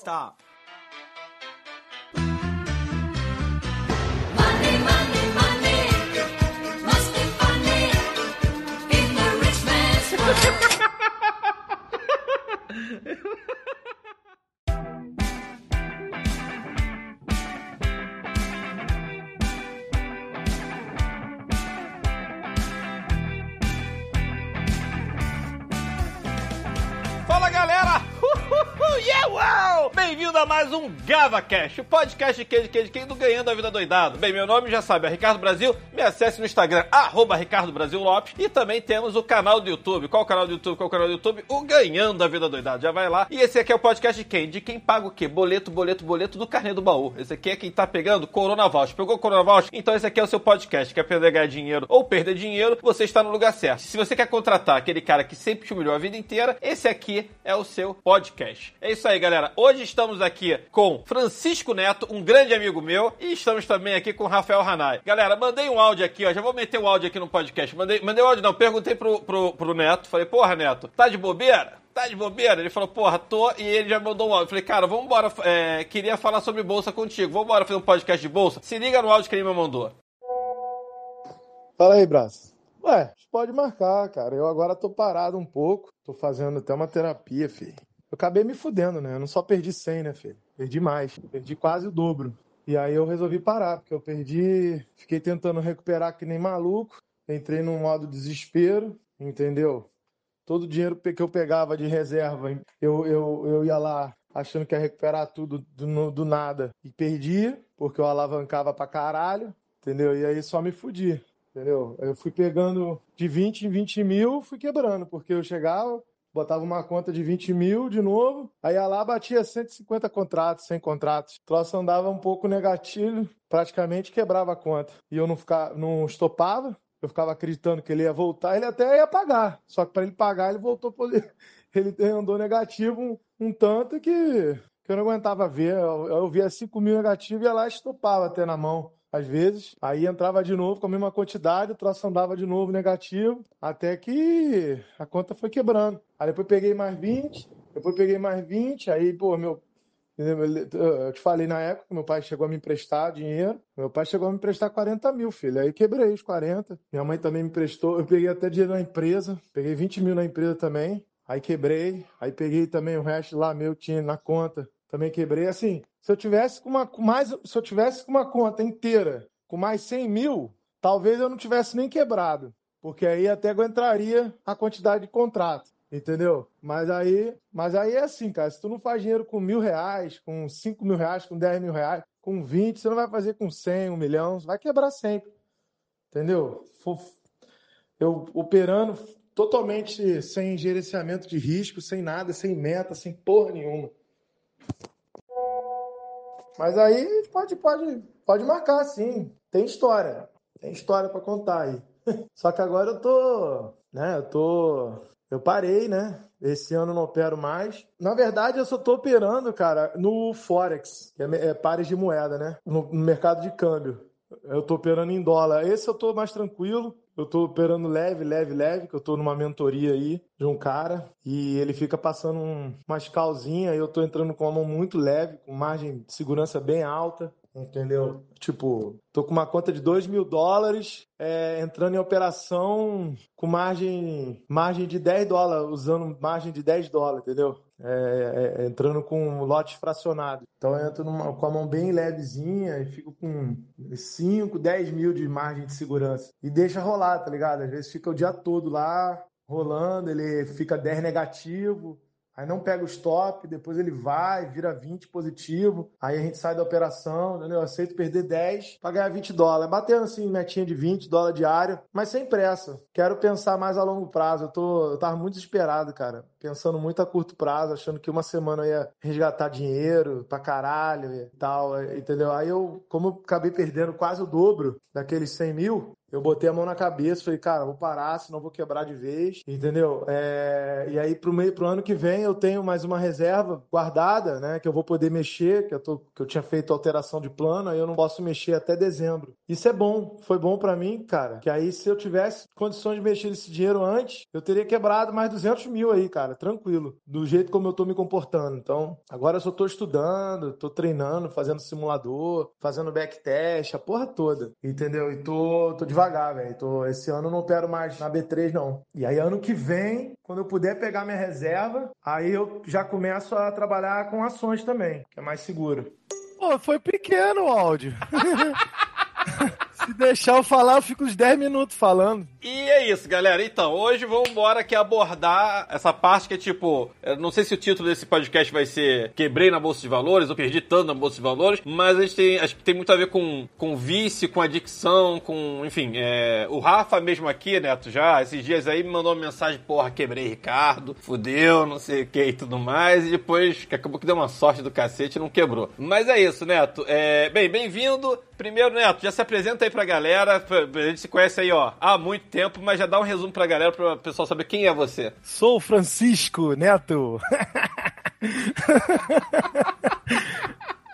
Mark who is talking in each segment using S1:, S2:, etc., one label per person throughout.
S1: Stop.
S2: Money,
S3: um GavaCast, o podcast de quem de quem do Ganhando a Vida Doidado. Bem, meu nome já sabe, é Ricardo Brasil. Me acesse no Instagram, arroba Ricardo Brasil Lopes. E também temos o canal do YouTube. Qual o canal do YouTube? Qual o canal do YouTube? O Ganhando a Vida Doidado. Já vai lá. E esse aqui é o podcast de quem? De quem paga o quê? Boleto, boleto, boleto do carnê do baú. Esse aqui é quem tá pegando Corona Voucher. Pegou Corona Voucher? Então esse aqui é o seu podcast. Quer ganhar dinheiro ou perder dinheiro? Você está no lugar certo. Se você quer contratar aquele cara que sempre te humilhou a vida inteira, esse aqui é o seu podcast. É isso aí, galera. Hoje estamos aqui com Francisco Neto, um grande amigo meu, e estamos também aqui com Rafael Hanai. Galera, mandei um áudio aqui, ó. Já vou meter o áudio aqui no podcast. Mandei, mandei o áudio, não. Perguntei pro, pro, pro Neto. Falei, porra, Neto, tá de bobeira? Tá de bobeira? Ele falou, porra, tô. E ele já mandou um áudio. Falei, cara, vamos embora. É, queria falar sobre bolsa contigo. Vamos embora fazer um podcast de bolsa? Se liga no áudio que ele me mandou.
S4: Fala aí, Braço. Ué, pode marcar, cara. Eu agora tô parado um pouco. Tô fazendo até uma terapia, filho. Eu acabei me fudendo, né? Eu não só perdi 100, né, filho? Perdi mais. Perdi quase o dobro. E aí eu resolvi parar, porque eu perdi. Fiquei tentando recuperar que nem maluco. Entrei num modo desespero, entendeu? Todo o dinheiro que eu pegava de reserva, eu, eu, eu ia lá achando que ia recuperar tudo do, do nada. E perdi, porque eu alavancava pra caralho, entendeu? E aí só me fudi. Entendeu? Eu fui pegando de 20 em 20 mil, fui quebrando, porque eu chegava, botava uma conta de 20 mil de novo, aí ia lá batia 150 contratos, 100 contratos. O troço andava um pouco negativo, praticamente quebrava a conta. E eu não, ficava, não estopava, eu ficava acreditando que ele ia voltar, ele até ia pagar. Só que para ele pagar, ele voltou, ele andou negativo um, um tanto que, que eu não aguentava ver. Eu, eu via 5 mil negativo e ia lá estopava até na mão às vezes. Aí entrava de novo com a mesma quantidade, o troço andava de novo negativo, até que a conta foi quebrando. Aí depois peguei mais 20, depois peguei mais 20, aí, pô, meu. Eu te falei na época meu pai chegou a me emprestar dinheiro. Meu pai chegou a me emprestar 40 mil, filho. Aí quebrei os 40. Minha mãe também me emprestou. Eu peguei até dinheiro na empresa. Peguei 20 mil na empresa também. Aí quebrei. Aí peguei também o resto lá meu tinha na conta. Também quebrei. Assim, se eu tivesse com uma com mais, se eu tivesse com uma conta inteira com mais 100 mil, talvez eu não tivesse nem quebrado, porque aí até aguentaria a quantidade de contrato, entendeu? Mas aí, mas aí é assim, cara. Se tu não faz dinheiro com mil reais, com cinco mil reais, com 10 mil reais, com 20, você não vai fazer com 100, um milhão, vai quebrar sempre, entendeu? Eu operando totalmente sem gerenciamento de risco, sem nada, sem meta, sem porra nenhuma. Mas aí pode, pode, pode marcar, sim. Tem história. Tem história pra contar aí. Só que agora eu tô, né? Eu tô, eu parei, né? Esse ano não opero mais. Na verdade, eu só tô operando, cara, no Forex, que é, é pares de moeda, né? No, no mercado de câmbio. Eu tô operando em dólar. Esse eu tô mais tranquilo. Eu tô operando leve, leve, leve, que eu tô numa mentoria aí de um cara e ele fica passando um, umas calzinhas e eu tô entrando com uma mão muito leve, com margem de segurança bem alta, entendeu? Tipo, tô com uma conta de 2 mil dólares, é, entrando em operação com margem, margem de 10 dólares, usando margem de 10 dólares, entendeu? É, é, entrando com lote fracionado. Então eu entro numa- com a mão bem levezinha e fico com 5, 10 mil de margem de segurança. E deixa rolar, tá ligado? Às vezes fica o dia todo lá rolando, ele fica 10 negativo, aí não pega o stop, depois ele vai, vira 20 positivo, aí a gente sai da operação, entendeu? Eu aceito perder 10 para ganhar 20 dólares, batendo assim, metinha de 20 dólares diário, mas sem pressa. Quero pensar mais a longo prazo. Eu tô, eu tava muito desesperado, cara, pensando muito a curto prazo, achando que uma semana eu ia resgatar dinheiro pra caralho e tal, entendeu? Aí eu, como eu acabei perdendo quase o dobro daqueles 100 mil,
S5: eu botei a mão na cabeça, falei, cara, vou parar, senão vou quebrar de vez, entendeu? É, e aí pro meio pro ano que vem eu tenho mais uma reserva guardada, né, que eu vou poder mexer, que eu tô que eu tinha feito alteração de plano, aí eu não posso mexer até dezembro. Isso é bom, foi bom pra mim, cara, que aí se eu tivesse condições de mexer esse dinheiro antes, eu teria quebrado mais 200 mil aí, cara, tranquilo, do jeito como eu tô me comportando. Então, agora eu só tô estudando, tô treinando, fazendo simulador, fazendo backtest, a porra toda, entendeu? E tô, tô devagar, velho. Tô, esse ano eu não quero mais na B3, não. E aí, ano que vem, quando eu puder pegar minha reserva, aí eu já começo a trabalhar com ações também, que é mais seguro.
S4: Pô, foi pequeno o áudio. Se deixar eu falar, eu fico uns 10 minutos falando.
S3: E é isso, galera. Então, hoje vamos embora aqui abordar essa parte que é tipo. Não sei se o título desse podcast vai ser Quebrei na Bolsa de Valores ou Perdi tanto na Bolsa de Valores, mas a gente tem, acho que tem muito a ver com, com vício, com adicção, com. Enfim, é, o Rafa mesmo aqui, Neto, já esses dias aí me mandou uma mensagem: porra, quebrei Ricardo, fudeu, não sei o que e tudo mais, e depois que acabou que deu uma sorte do cacete e não quebrou. Mas é isso, Neto. É, bem, bem-vindo. Primeiro, Neto, já se apresenta aí pra galera. A gente se conhece aí, ó, há muito tempo, mas já dá um resumo pra galera, pra o pessoal saber quem é você.
S4: Sou Francisco Neto.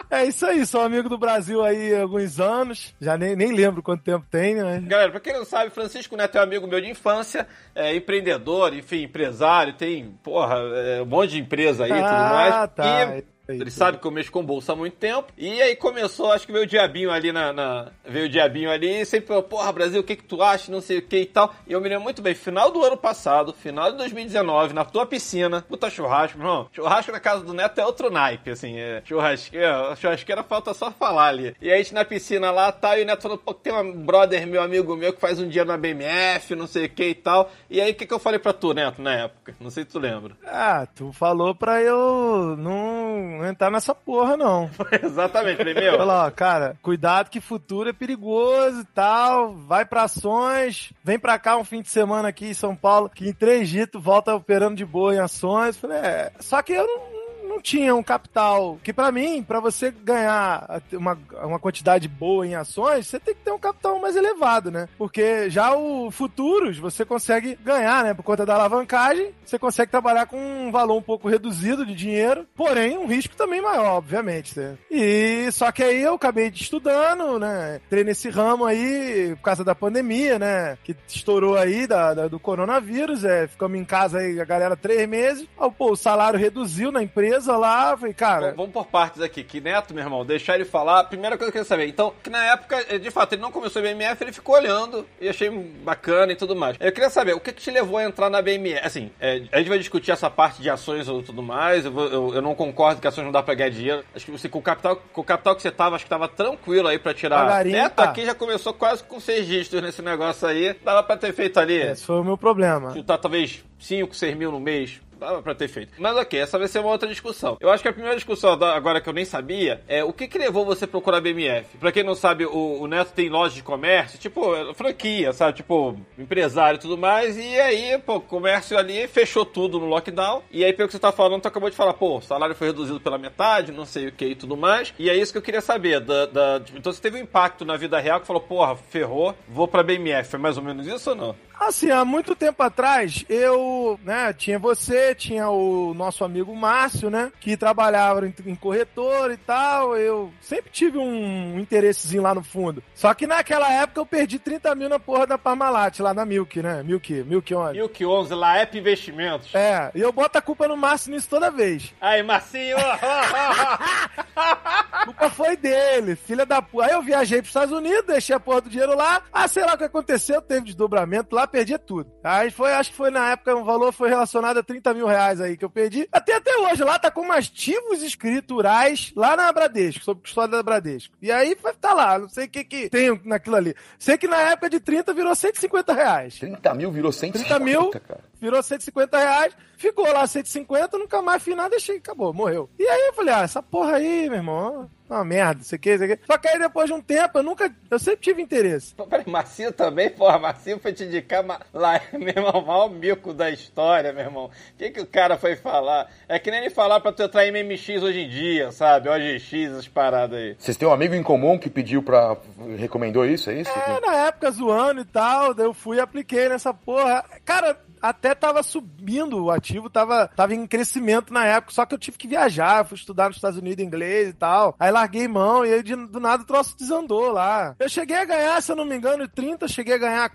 S4: É isso aí, sou amigo do Brasil aí há alguns anos. Já nem, nem lembro quanto tempo tem, né?
S3: Galera, pra quem não sabe, Francisco Neto é um amigo meu de infância, é empreendedor, enfim, empresário, tem, porra, é, um monte de empresa aí e tudo mais.
S4: Ah, tá.
S3: E ele sabe que eu mexo com bolsa há muito tempo. E aí começou, acho que veio o diabinho ali na. na- veio o diabinho ali e sempre falou, porra, Brasil, o que que tu acha? Não sei o que e tal. E eu me lembro muito bem, final do ano passado, final de 2019, na tua piscina, puta churrasco, meu irmão. Churrasco na casa do Neto é outro naipe, assim, é churrasqueira, churrasqueira falta só falar ali. E aí a gente na piscina lá, tá, e o Neto falou, pô, tem um brother meu, amigo meu, que faz um dia na BMF, não sei o que e tal. E aí o que que eu falei pra tu, Neto, na época? Não sei se tu lembra.
S4: Ah, tu falou pra eu não entrar nessa porra, não.
S3: Exatamente, falei, meu.
S4: Ó, cara, cuidado que futuro é perigoso e tal. Vai pra ações, vem pra cá um fim de semana aqui em São Paulo, que em três dias volta operando de boa em ações. Falei, é. Só que eu não, não tinha um capital. Que pra mim, pra você ganhar uma, uma quantidade boa em ações, você tem que ter um capital mais elevado, né? Porque já o futuros você consegue ganhar, né? Por conta da alavancagem, você consegue trabalhar com um valor um pouco reduzido de dinheiro, porém um risco também maior, obviamente. Né? E só que aí eu acabei estudando, né? Entrei nesse ramo aí por causa da pandemia, né? Que estourou aí da, da- do coronavírus, é, ficamos em casa aí a galera três meses. Pô, o salário reduziu na empresa lá, falei, cara,
S3: Bom, vamos por partes aqui. Que Neto, meu irmão, deixar ele falar. Primeira coisa que eu queria saber. Então, que na época, eh, de fato, ele não começou a BMF, ele ficou olhando e achei bacana e tudo mais. Eu queria saber, o que, que te levou a entrar na BMF? Assim, eh, a gente vai discutir essa parte de ações ou tudo mais. Eu, vou- eu- eu não concordo que ações não dá pra ganhar dinheiro. Acho que você, com o capital, com o capital que você tava, acho que tava tranquilo aí pra tirar. Neto
S4: tá.
S3: aqui já começou quase com seis dígitos nesse negócio aí. Dava pra ter feito ali.
S4: esse foi o meu problema.
S3: chutar talvez 5, 6 mil no mês. Dava pra ter feito. Mas ok, essa vai ser uma outra discussão. Eu acho que a primeira discussão, agora que eu nem sabia, é o que que levou você procurar BMF? Pra quem não sabe, o, o Neto tem loja de comércio, tipo, é, franquia, sabe? Tipo, empresário e tudo mais. E aí, pô, comércio ali fechou tudo no lockdown. E aí, pelo que você tá falando, tu acabou de falar, pô, o salário foi reduzido pela metade, não sei o que e tudo mais. E é isso que eu queria saber. Da, da- tipo, então você teve um impacto na vida real que falou, porra, ferrou, vou pra BMF. Foi mais ou menos isso ou não?
S4: Assim, há muito tempo atrás, eu, né, tinha você, tinha o nosso amigo Márcio, né, que trabalhava em, em corretor e tal, eu sempre tive um interessezinho lá no fundo. Só que naquela época eu perdi 30 mil na porra da Parmalat, lá na Milk, né, Milk, Milk On.
S3: Milk 11, Laep Investimentos.
S4: É, e eu boto a culpa no Márcio nisso toda vez.
S3: Aí, Marcinho!
S4: A culpa foi dele, filha da puta. Aí eu viajei pros Estados Unidos, deixei a porra do dinheiro lá. Ah, sei lá o que aconteceu, teve desdobramento lá, perdi tudo. Aí foi, acho que foi na época, o valor foi relacionado a 30 mil reais aí que eu perdi. Até até hoje, lá tá como ativos escriturais lá na Bradesco, sob custódia da Bradesco. E aí tá lá, não sei o que que tem naquilo ali. Sei que na época de 30 virou 150 reais.
S6: 30 mil virou 150,
S4: 30 mil,
S6: cara.
S4: virou 150 reais, ficou lá 150, nunca mais fiz nada, deixei, acabou, morreu. E aí eu falei, ah, essa porra aí, meu irmão, uma merda, isso aqui, isso aqui. Só que aí depois de um tempo, eu nunca, eu sempre tive interesse.
S3: Peraí, Macio também, porra, Macio foi te indicar ma- lá, meu irmão, o maior mico da história, meu irmão. O que, que o cara foi falar? É que nem ele falar pra tu entrar em MMX hoje em dia, sabe? OGX, essas paradas aí.
S6: Vocês têm um amigo em comum que pediu pra. recomendou isso, é isso?
S4: É, na época zoando e tal, daí eu fui e apliquei nessa porra. Cara, até tava subindo o ativo, tava, tava em crescimento na época, só que eu tive que viajar, fui estudar nos Estados Unidos inglês e tal. Aí larguei mão e aí de- do nada o troço desandou lá. Eu cheguei a ganhar, se eu não me engano, 30, cheguei a ganhar,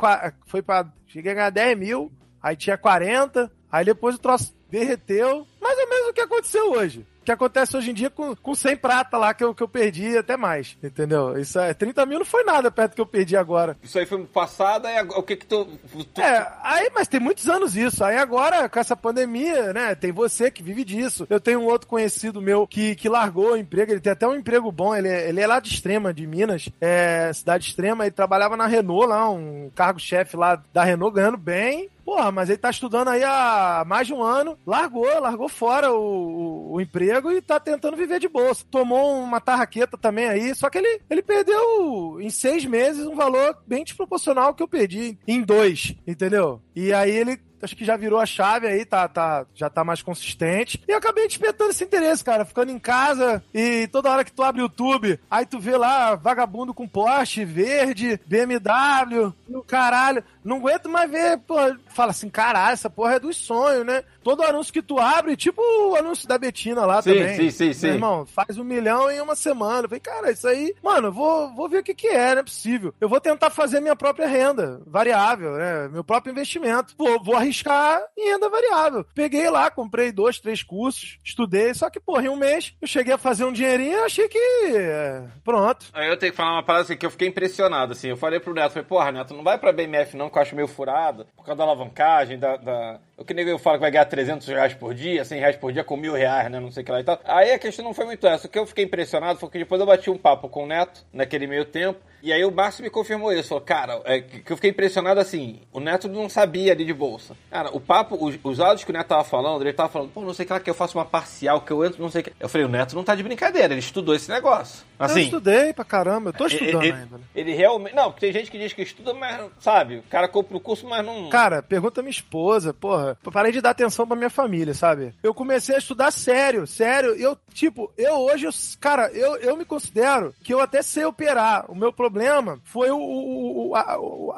S4: foi pra, cheguei a ganhar 10 mil, aí tinha 40, aí depois o troço derreteu. Mais ou menos o que aconteceu hoje. Que acontece hoje em dia com, com 100 prata lá que eu, que eu perdi até mais, entendeu? Isso é, 30 mil não foi nada perto do que eu perdi agora.
S3: Isso aí foi passado, e agora- o que que tu... tu-
S4: É, aí, mas tem muitos anos isso. Aí agora, com essa pandemia, né, tem você que vive disso. Eu tenho um outro conhecido meu que, que largou o emprego, ele tem até um emprego bom, ele, é- ele é lá de Extrema, de Minas, é, cidade extrema, ele trabalhava na Renault lá, um cargo-chefe lá da Renault, ganhando bem. Porra, mas ele tá estudando aí há mais de um ano, largou, largou fora o, o- emprego e tá tentando viver de bolsa. Tomou uma tarraqueta também aí, só que ele, ele perdeu em seis meses um valor bem desproporcional ao que eu perdi em dois, entendeu? E aí ele acho que já virou a chave aí, tá, tá, já tá mais consistente. E eu acabei despertando esse interesse, cara, ficando em casa e toda hora que tu abre o YouTube, aí tu vê lá vagabundo com Porsche verde, BMW, no caralho. Não aguento mais ver, pô, fala assim, caralho, essa porra é dos sonhos, né? Todo anúncio que tu abre, tipo o anúncio da Betina lá
S3: Sim,
S4: também.
S3: sim, sim, sim.
S4: Meu irmão, faz um milhão em uma semana. Eu falei, cara, isso aí, mano, vou, vou ver o que que é, não é possível. Eu vou tentar fazer minha própria renda variável, né? Meu próprio investimento. Vou, vou arriscar em renda variável. Peguei lá, comprei dois, três cursos, estudei, só que, porra, em um mês eu cheguei a fazer um dinheirinho e achei que. é, pronto.
S3: Aí eu tenho que falar uma parada assim, que eu fiquei impressionado, assim. Eu falei pro Neto, falei, porra, Neto, não vai pra BMF não, que eu acho meio furado, por causa da alavancagem, da... da... O que nego fala que vai ganhar 300 reais por dia, 100 reais por dia com mil reais, né, não sei o que lá e tal. Aí a questão não foi muito essa. O que eu fiquei impressionado foi que depois eu bati um papo com o Neto, naquele meio tempo, e aí o Márcio me confirmou isso. Falou, cara, é que eu fiquei impressionado assim, o Neto não sabia ali de bolsa. Cara, o papo, os, os áudios que o Neto tava falando, ele tava falando, pô, não sei o que lá, que eu faço uma parcial, que eu entro, não sei o que. Eu falei, o Neto não tá de brincadeira, ele estudou esse negócio.
S4: eu
S3: Assim,
S4: estudei pra caramba, eu tô estudando
S3: ele,
S4: ainda. né?
S3: ele realmente. Não, porque tem gente que diz que estuda, mas, sabe, o cara compra o curso, mas não.
S4: Cara, pergunta minha esposa, porra. Parei de dar atenção pra minha família, sabe? Eu comecei a estudar sério, sério. Eu, tipo, eu hoje, cara, eu, eu me considero que eu até sei operar. O meu problema foi o, o- a,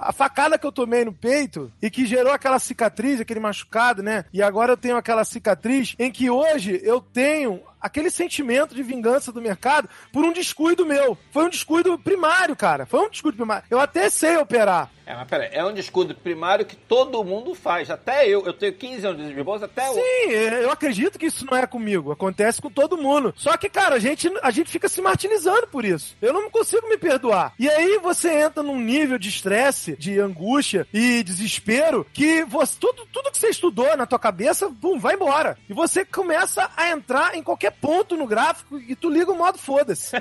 S4: a facada que eu tomei no peito e que gerou aquela cicatriz, aquele machucado, né? E agora eu tenho aquela cicatriz em que hoje eu tenho aquele sentimento de vingança do mercado por um descuido meu. Foi um descuido primário, cara. Foi um descuido primário. Eu até sei operar.
S3: É, mas pera, é um descuido primário que todo mundo faz. Até eu, eu tenho 15 anos de bolsa, até eu.
S4: Sim, eu acredito que isso não é comigo. Acontece com todo mundo. Só que, cara, a gente, a gente fica se martirizando por isso. Eu não consigo me perdoar. E aí você entra num nível de estresse, de angústia e desespero que você, tudo, tudo que você estudou na tua cabeça, pum, vai embora. E você começa a entrar em qualquer ponto no gráfico e tu liga o modo foda-se.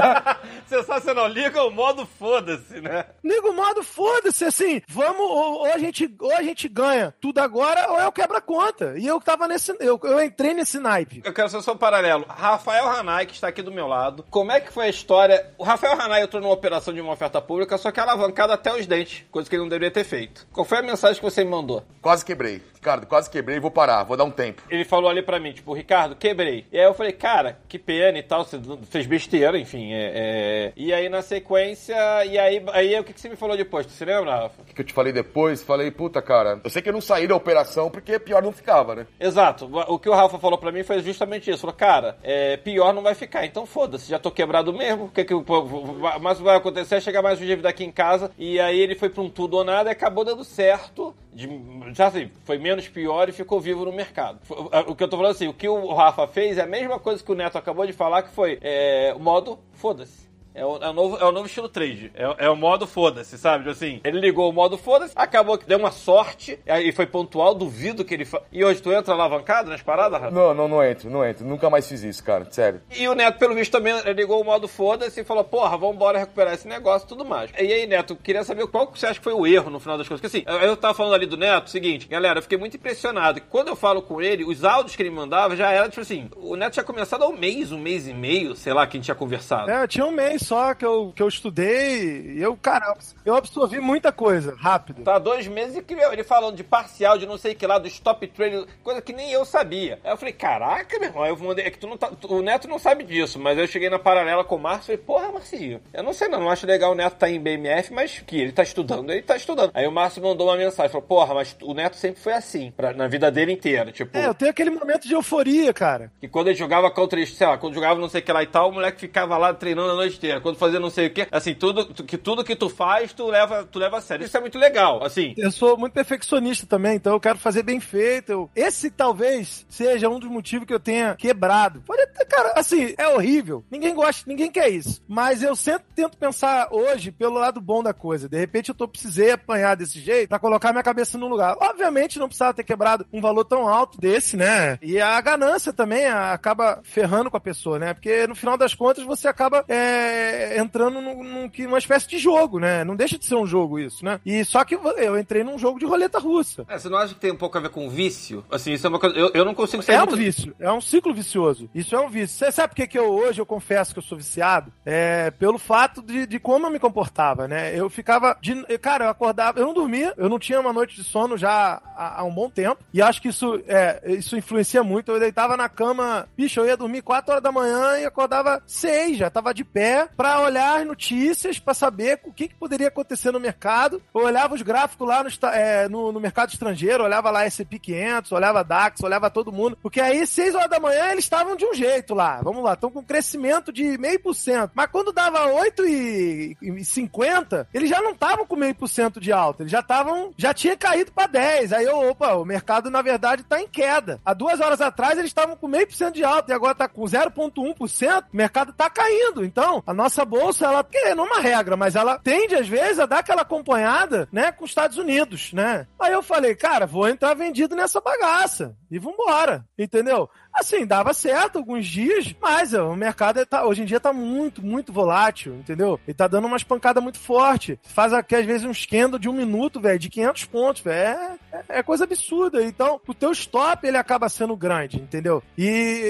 S3: Sensacional, liga o modo foda-se, né?
S4: liga o modo foda-se, assim, vamos, ou, ou a gente, ou a gente ganha tudo agora, ou eu quebro a conta. E eu tava nesse, eu, eu entrei nesse naipe.
S3: Eu quero ser só um paralelo. Rafael Hanai, que está aqui do meu lado. Como é que foi a história? O Rafael Hanai entrou numa operação de uma oferta pública, só que alavancado até os dentes, coisa que ele não deveria ter feito. Qual foi a mensagem que você me mandou?
S6: Quase quebrei. Ricardo, quase quebrei, vou parar, vou dar um tempo.
S3: Ele falou ali pra mim, tipo, Ricardo, quebrei. E aí eu falei, cara, que pena e tal, você fez besteira, enfim. é- é. E aí na sequência, e aí, aí o que, que você me falou depois? Tu se lembra, Rafa?
S6: O que que eu te falei depois? Falei, puta, cara, eu sei que eu não saí da operação porque pior não ficava, né?
S3: Exato. O que o Rafa falou pra mim foi justamente isso. Falou, cara, é, pior não vai ficar. Então foda-se, já tô quebrado mesmo. O que que pô, vai- mais vai acontecer é chegar mais um dívida aqui em casa. E aí ele foi pra um tudo ou nada e acabou dando certo. De, já assim, foi menos pior e ficou vivo no mercado. O que eu tô falando assim, o que o Rafa fez é a mesma coisa que o Neto acabou de falar, que foi é, o modo foda-se. É o, é o novo, é o novo estilo trade. É, é o modo foda-se, sabe? Tipo Assim, ele ligou o modo foda-se, acabou que deu uma sorte, aí foi pontual, duvido que ele. Fa... E hoje tu entra alavancado nas paradas, Rafa?
S6: Não, não, não entro, não entro. Nunca mais fiz isso, cara. Sério.
S3: E o Neto, pelo visto, também ligou o modo foda-se e falou, porra, vambora recuperar esse negócio e tudo mais. E aí, Neto, queria saber qual que você acha que foi o erro no final das contas. Porque assim, eu, eu tava falando ali do Neto, seguinte, galera, eu fiquei muito impressionado. Quando eu falo com ele, os áudios que ele mandava já era, tipo assim, o Neto tinha começado há um mês, um mês e meio, sei lá, que a gente tinha conversado.
S4: É, tinha um mês só que eu, que eu estudei e eu, cara, eu absorvi muita coisa, rápido.
S3: Tá dois meses e meu, ele falando de parcial, de não sei o que lá, do stop trade, coisa que nem eu sabia. Aí eu falei, caraca, meu irmão, eu mandei, é que tu não tá, tu- o Neto não sabe disso, mas eu cheguei na paralela com o Márcio e falei, porra, Marcinho, eu não sei não, não acho legal o Neto tá em BMF, mas que ele tá estudando, ele tá estudando. Aí o Márcio mandou uma mensagem, falou, porra, mas o Neto sempre foi assim, pra- na vida dele inteira, tipo...
S4: É, eu tenho aquele momento de euforia, cara.
S3: Que quando ele jogava contra, sei lá, quando jogava não sei o que lá e tal, o moleque ficava lá treinando a noite inteira. Quando fazia não sei o que, assim, tudo tu- que tudo que tu faz, tu leva, tu leva a sério. Isso é muito legal, assim.
S4: Eu sou muito perfeccionista também, então eu quero fazer bem feito. Eu- Esse talvez seja um dos motivos que eu tenha quebrado. Pode cara, assim, é horrível. Ninguém gosta, ninguém quer isso. Mas eu sempre tento pensar hoje pelo lado bom da coisa. De repente eu tô precisei apanhar desse jeito pra colocar minha cabeça no lugar. Obviamente não precisava ter quebrado um valor tão alto desse, né? E a ganância também acaba ferrando com a pessoa, né? Porque no final das contas você acaba é, entrando num, num que- numa espécie de jogo, né? Não deixa de ser um jogo isso, né? E só que eu entrei num jogo de roleta russa.
S3: É, você não acha que tem um pouco a ver com vício? Assim, isso é uma coisa. Eu, eu não consigo ser
S4: É um
S3: muito-
S4: vício, é um ciclo vicioso. Isso é um vício. Você sabe por que, que eu hoje eu confesso que eu sou viciado? É pelo fato de, de como eu me comportava, né? Eu ficava. De, cara, eu acordava, eu não dormia, eu não tinha uma noite de sono já há, há um bom tempo. E acho que isso, é, isso influencia muito. Eu deitava na cama, bicho, eu ia dormir 4 horas da manhã e acordava 6, já tava de pé pra olhar as notícias, pra saber o que, que poderia acontecer no mercado. Eu olhava os gráficos lá no, é, no, no mercado estrangeiro, olhava lá SP 500, olhava DAX, olhava todo mundo. Porque aí, 6 horas da manhã, eles estavam de um jeito lá. Vamos lá, estão com crescimento de meio por cento. Mas quando dava 8 e, 50, eles já não estavam com meio por cento de alta. Eles já estavam, já tinha caído pra 10. Aí eu, opa, o mercado na verdade tá em queda. Há duas horas atrás eles estavam com meio por cento de alta e agora tá com 0,1%. O mercado tá caindo. Então, a nossa bolsa, ela, não é uma regra, mas ela tende às vezes a dar aquela acompanhada, né, com os Estados Unidos, né? Aí eu falei, cara, vou entrar vendido nessa bagaça e vambora, entendeu? Assim, dava certo alguns dias, mas ó, o mercado tá, hoje em dia tá muito, muito volátil, entendeu? Ele tá dando umas pancadas muito forte. Faz aqui, às vezes, um esquendo de um minuto, velho, de 500 pontos, velho. É, é- é coisa absurda. Então, o teu stop, ele acaba sendo grande, entendeu? E,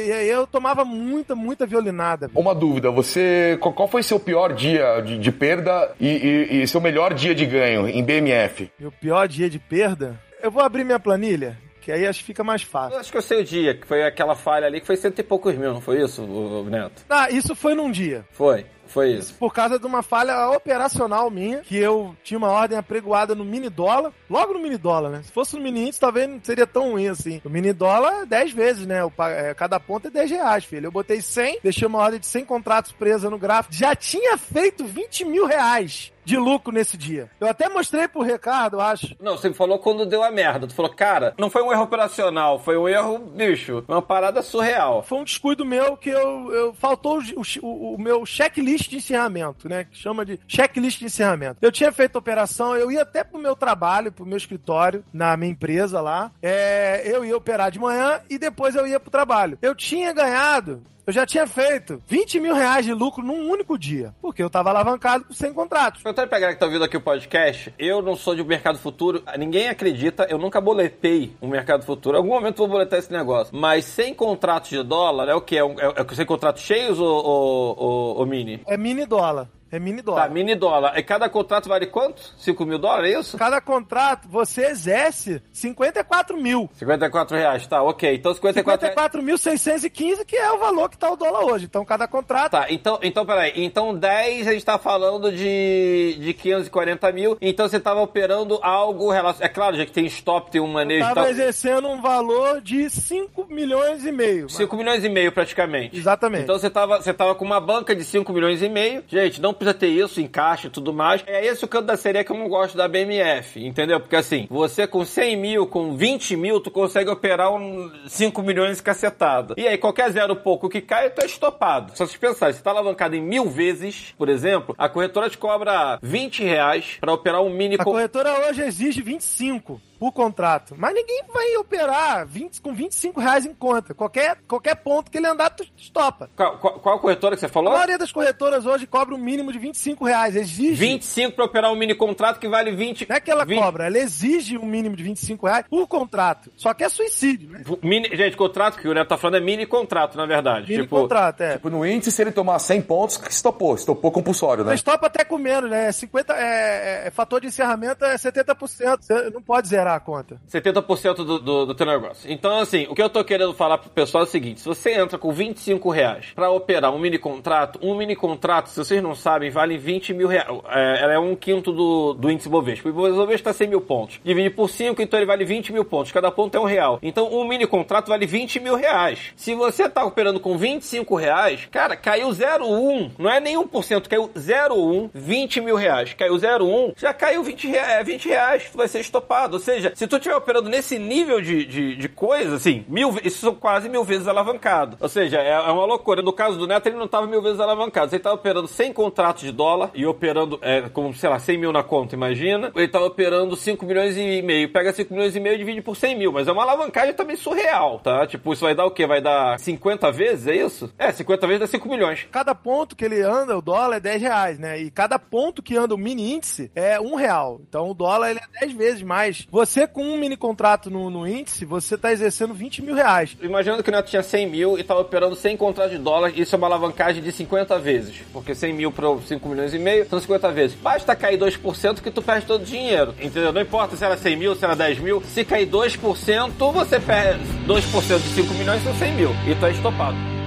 S4: e aí eu tomava muita, muita violinada. velho.
S6: Uma dúvida, você. Qual qual foi seu pior dia de, de perda e, e- e seu melhor dia de ganho em BMF?
S4: Meu pior dia de perda, eu vou abrir minha planilha, que aí acho que fica mais fácil.
S3: Eu acho que eu sei o dia, que foi aquela falha ali que foi cento e poucos mil, não foi isso, o, o Neto?
S4: Ah, isso foi num dia.
S3: Foi, foi isso.
S4: por causa de uma falha operacional minha, que eu tinha uma ordem apregoada no mini dólar, logo no mini dólar, né? Se fosse no mini índice, talvez não seria tão ruim assim. No mini dólar, 10 vezes, né? O é, cada ponto é 10 reais, filho. Eu botei 100, deixei uma ordem de 100 contratos presa no gráfico. Já tinha feito 20 mil reais de lucro nesse dia. Eu até mostrei pro Ricardo, eu acho.
S3: Não, você falou quando deu a merda. Tu falou, cara, não foi um erro operacional, foi um erro, bicho, uma parada surreal.
S4: Foi um descuido meu que eu, eu faltou o, o- o meu checklist de encerramento, né? Que chama de checklist de encerramento. Eu tinha feito a operação, eu ia até pro meu trabalho, pro meu escritório, na minha empresa lá. É, eu ia operar de manhã e depois eu ia pro trabalho. Eu tinha ganhado. Eu já tinha feito 20 mil reais de lucro num único dia, porque eu tava alavancado 100 contratos.
S3: Perguntando pra galera que tá ouvindo aqui o podcast, eu não sou de mercado futuro, ninguém acredita, eu nunca boletei um mercado futuro. Em algum momento eu vou boletar esse negócio. Mas 100 contratos de dólar é o quê? É, um, é, é 100 contratos cheios ou, ou, ou, ou mini?
S4: É mini dólar. É mini
S3: Tá,
S4: dólar.
S3: mini dólar. E cada contrato vale quanto? 5 mil dólares, é isso?
S4: Cada contrato você exerce 54 mil.
S3: 54 reais, tá, ok. Então 54 reais.
S4: 54.615, que é o valor que tá o dólar hoje. Então, cada contrato.
S3: Tá, então, então peraí. Então 10 a gente tá falando de, de 540 mil. Então você tava operando algo relacionado. É claro, já que tem stop, tem um manejo e
S4: Tava exercendo um valor de 5 milhões e meio.
S3: 5 milhões e meio praticamente.
S4: Exatamente.
S3: Então você tava, você tava com uma banca de 5 milhões e meio. Gente, não precisa ter isso em caixa e tudo mais. É esse o canto da série que eu não gosto da BMF, entendeu? Porque assim, você com 100 mil, com 20 mil, tu consegue operar um 5 milhões e cacetado. E aí, qualquer zero pouco que cai, tu é estopado. Só se pensar, se tá alavancado em mil vezes, por exemplo, a corretora te cobra 20 reais pra operar um mini...
S4: A
S3: co-
S4: corretora hoje exige 25 por contrato. Mas ninguém vai operar 20, com 25 reais em conta. Qualquer, qualquer ponto que ele andar, tu estopa.
S3: Qual, qual, qual corretora que você
S4: A
S3: falou?
S4: maioria das corretoras hoje cobra um mínimo de 25 reais. Exige.
S3: 25 pra operar um mini contrato que vale 20...
S4: Não é que ela
S3: 20
S4: cobra, ela exige um mínimo de 25 reais por contrato. Só que é suicídio, né?
S3: Mini, gente, contrato que o Neto tá falando é mini contrato, na verdade.
S4: Mini
S3: tipo,
S4: contrato, é.
S6: Tipo, no índice, se ele tomar 100 pontos, estopou. Estopou compulsório, né?
S4: Mas topa até com menos, né? 50, é, é- fator de encerramento é 70%. Você não pode zerar a conta.
S3: 70% do, do, do teu negócio. Então, assim, o que eu tô querendo falar pro pessoal é o seguinte: se você entra com 25 reais pra operar um mini contrato, um mini contrato, se vocês não sabem, vale 20 mil reais. É, ela é um quinto do, do índice Bovespa. O Bovespa tá 100 mil pontos. Divide por 5, então ele vale 20 mil pontos. Cada ponto é um real. Então, um mini contrato vale 20 mil reais. Se você tá operando com 25 reais, cara, caiu 0,1. Não é nem 1%, caiu 0,1, 20 mil reais. Caiu 0,1, já caiu 20 reais, 20 reais, vai ser estopado. Ou se tu estiver operando nesse nível de, de, de coisa, assim, mil, isso são quase mil vezes alavancado. Ou seja, é, é uma loucura. No caso do Neto, ele não tava mil vezes alavancado. Ele tava operando 100 contratos de dólar e operando, é, com, sei lá, 100 mil na conta, imagina. Ele tava operando 5 milhões e meio. Pega 5 milhões e meio e divide por 100 mil. Mas é uma alavancagem também surreal, tá? Tipo, isso vai dar o quê? Vai dar 50 vezes, é isso? É, 50 vezes dá 5 milhões.
S4: Cada ponto que ele anda, o dólar é 10 reais, né? E cada ponto que anda o mini índice é um real. Então o dólar ele é 10 vezes mais. Você com um mini contrato no, no índice, você tá exercendo 20 mil reais.
S3: Imaginando que o Neto tinha 100 mil e tava operando 100 contratos de dólar, isso é uma alavancagem de 50 vezes. Porque 100 mil para 5 milhões e meio são 50 vezes. Basta cair 2% que tu perde todo o dinheiro. Entendeu? Não importa se era 100 mil, se era 10 mil. Se cair 2%, você perde 2% de 5 milhões são 100 mil. E tu é estopado.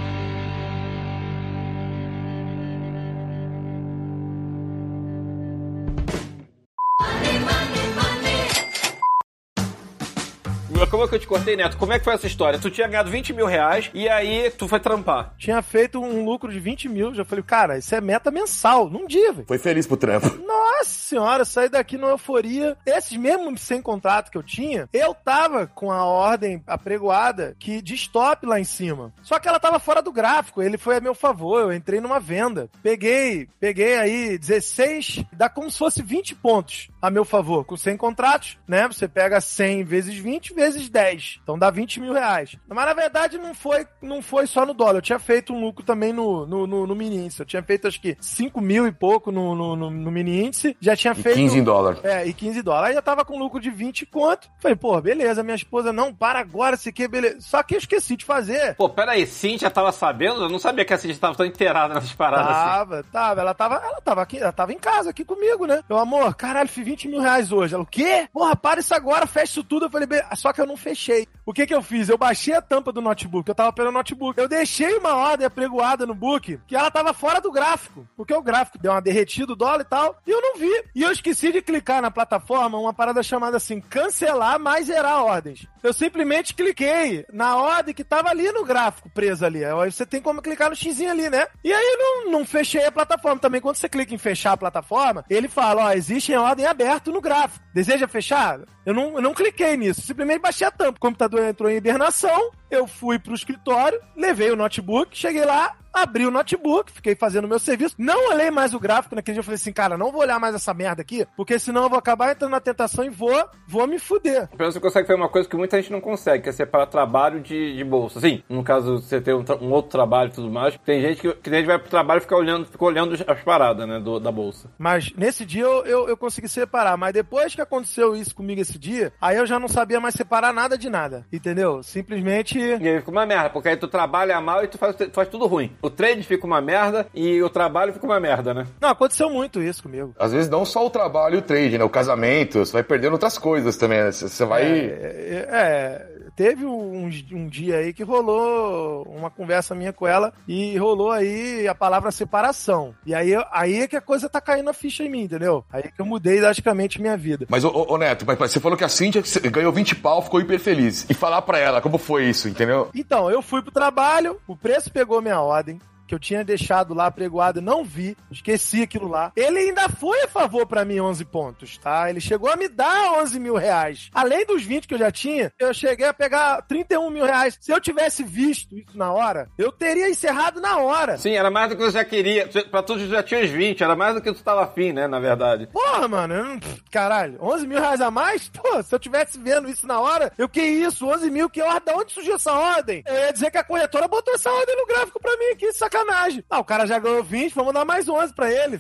S3: Como é que eu te cortei, Neto? Como é que foi essa história? Tu tinha ganhado 20 mil reais e aí tu foi trampar.
S4: Tinha feito um lucro de 20 mil. Já falei, cara, isso é meta mensal, num dia, velho.
S6: Foi feliz pro trampo.
S4: Nossa senhora, saí daqui numa euforia. Esses mesmo sem contrato que eu tinha, eu tava com a ordem apregoada que de stop lá em cima. Só que ela tava fora do gráfico, ele foi a meu favor, eu entrei numa venda. Peguei, peguei aí 16, dá como se fosse 20 pontos a meu favor, com 100 contratos, né? Você pega 100 vezes 20 vezes 10. Então dá 20 mil reais. Mas na verdade não foi, não foi só no dólar. Eu tinha feito um lucro também no, no, no, no mini índice. Eu tinha feito acho que 5 mil e pouco no, no, no, no mini índice. Já tinha
S6: E
S4: feito.
S6: 15 em dólar.
S4: É, e 15 dólares. Aí já tava com lucro de 20 conto. Falei, pô, beleza, minha esposa, não, para agora, se que, beleza. Só que eu esqueci de fazer.
S3: Pô, peraí, Cintia tava sabendo? Eu não sabia que a Cintia tava tão inteirada nessas paradas assim.
S4: Tava, tava. Ela tava, ela tava aqui, ela tava em casa aqui comigo, né? Meu amor, caralho, fiz 20 mil reais hoje. Ela, o quê? Porra, para isso agora, fecha isso tudo. Eu falei, "Be- só que eu não fechei. O que que eu fiz? Eu baixei a tampa do notebook, eu tava pelo notebook. Eu deixei uma ordem apregoada no book que ela tava fora do gráfico. Porque o gráfico deu uma derretida, o dólar e tal, e eu não vi. E eu esqueci de clicar na plataforma uma parada chamada assim, cancelar mais zerar ordens. Eu simplesmente cliquei na ordem que tava ali no gráfico, presa ali. Você tem como clicar no xizinho ali, né? E aí não, não fechei a plataforma. Também quando você clica em fechar a plataforma, ele fala, ó, existe em ordem aberto no gráfico. Deseja fechar? Eu não, eu não cliquei nisso. Simplesmente baixei a tampa. O computador entrou em hibernação, eu fui pro escritório, levei o notebook, cheguei lá, abri o notebook, fiquei fazendo o meu serviço. Não olhei mais o gráfico naquele dia. Eu falei assim, cara, não vou olhar mais essa merda aqui, porque senão eu vou acabar entrando na tentação e vou, vou me fuder.
S3: Pelo menos você consegue fazer uma coisa que muita gente não consegue, que é separar trabalho de, de bolsa. Assim, no caso, você ter um, um outro trabalho e tudo mais, tem gente que, que gente vai pro trabalho e fica olhando, fica olhando as paradas, né, do- da bolsa.
S4: Mas nesse dia eu, eu, eu consegui separar. Mas depois que aconteceu isso comigo esse dia, aí eu já não sabia mais separar nada de nada. Entendeu? Simplesmente.
S3: E aí fica uma merda, porque aí tu trabalha mal e tu faz, tu faz tudo ruim. O trade fica uma merda e o trabalho fica uma merda, né?
S4: Não, aconteceu muito isso comigo.
S6: Às vezes não só o trabalho e o trade, né? O casamento, você vai perdendo outras coisas também, né? Você vai...
S4: É, é, teve um, um dia aí que rolou uma conversa minha com ela e rolou aí a palavra separação. E aí, aí é que a coisa tá caindo a ficha em mim, entendeu? Aí é que eu mudei drasticamente minha vida.
S6: Mas, ô, Neto, mas você falou que a Cintia ganhou 20 pau, ficou hiper feliz. E falar pra ela como foi isso, entendeu?
S4: Então, eu fui pro trabalho, o preço pegou minha ordem. Que eu tinha deixado lá pregoado não vi, esqueci aquilo lá. Ele ainda foi a favor pra mim 11 pontos, tá? Ele chegou a me dar 11 mil reais. Além dos 20 que eu já tinha, eu cheguei a pegar 31 mil reais. Se eu tivesse visto isso na hora, eu teria encerrado na hora.
S3: Sim, era mais do que você já queria. Pra tu já tinha os 20, era mais do que tu tava afim, né, na verdade.
S4: Porra, mano, eu caralho, 11 mil reais a mais? Pô, se eu tivesse vendo isso na hora, eu que isso, 11 mil, que ordem, da onde surgiu essa ordem? Eu ia dizer que a corretora botou essa ordem no gráfico pra mim aqui, sacanagem. Ah, o cara já ganhou 20, vamos dar mais 11 pra ele.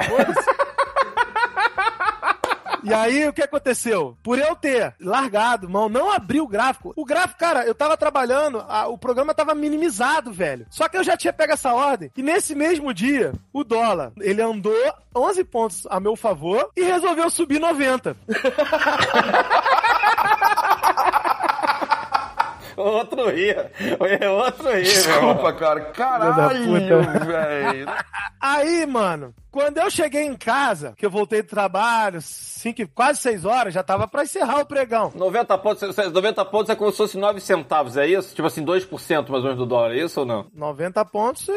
S4: E aí, o que aconteceu? Por eu ter largado, mão, não abri o gráfico. O gráfico, cara, eu tava trabalhando, a- o programa tava minimizado, velho. Só que eu já tinha pego essa ordem. E nesse mesmo dia, o dólar, ele andou 11 pontos a meu favor e resolveu subir 90.
S3: Outro ria. Outro ria, meu irmão.
S6: Desculpa, cara. Caralho, velho.
S4: Aí, mano, quando eu cheguei em casa, que eu voltei do trabalho, cinco, quase 6 horas, já tava pra encerrar o pregão.
S3: 90 pontos, 90 pontos é como se fosse 9 centavos, é isso? Tipo assim, 2% mais ou menos do dólar, é isso ou não?
S4: 90 pontos,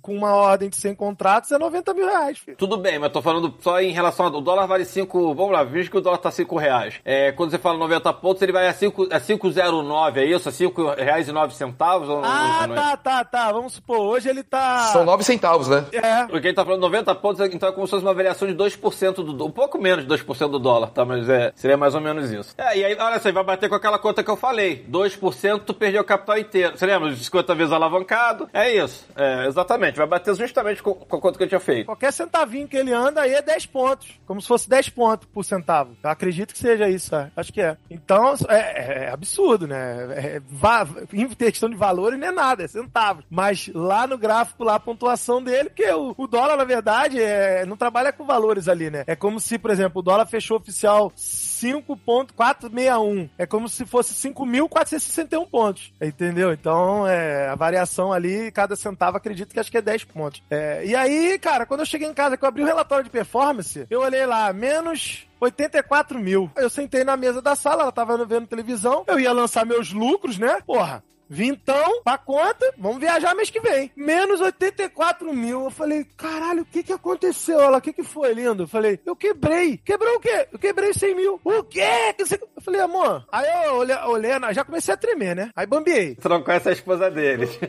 S4: com uma ordem de 100 contratos, é 90 mil reais, filho.
S3: Tudo bem, mas tô falando só em relação ao o dólar vale 5, vamos lá, veja que o dólar tá 5 reais. É, quando você fala 90 pontos, ele vai a 5, a 5,09, é isso? A 5 reais e 9 centavos? Ou,
S4: Ah,
S3: ou é?
S4: tá, tá, tá. Vamos supor, hoje ele tá.
S6: São 9 centavos, né?
S4: É.
S3: Porque ele tá falando 90 pontos, então é como se fosse uma variação de 2% do. Um pouco menos de 2% do dólar, tá? Mas é, seria mais ou menos isso. É, e aí, olha só, vai bater com aquela conta que eu falei. 2% tu perdeu o capital inteiro. Você lembra? 50 vezes alavancado. É isso. É, exatamente. Vai bater justamente com, com a conta que eu tinha feito.
S4: Qualquer centavinho que ele anda aí é 10 pontos. Como se fosse 10 pontos por centavo. Eu acredito que seja isso, é. acho que é. Então, é, é absurdo, né? É, va- em questão de valores não é nada, é centavos. Mas lá no gráfico, lá a pontuação dele, porque o, o dólar, na verdade, é, não trabalha com valores ali, né? É como se, por exemplo, o dólar fechou oficial 5.461. É como se fosse 5.461 pontos. Entendeu? Então, é, a variação ali, cada centavo, acredito que acho que é 10 pontos. É, e aí, cara, quando eu cheguei em casa, que eu abri o relatório de performance, eu olhei lá, menos 84 mil. Eu sentei na mesa da sala, ela tava vendo televisão, eu ia lançar meus lucros, né? Porra. Vintão, pra conta, vamos viajar mês que vem. Menos 84 mil. Eu falei, caralho, o que que aconteceu? Ela, o que que foi, lindo? Eu falei, eu quebrei. Quebrou o quê? Eu quebrei 100 mil. O quê? Eu falei, amor. Aí eu olhei, olhei, já comecei a tremer, né? Aí bambiei.
S3: Você não conhece a esposa deles.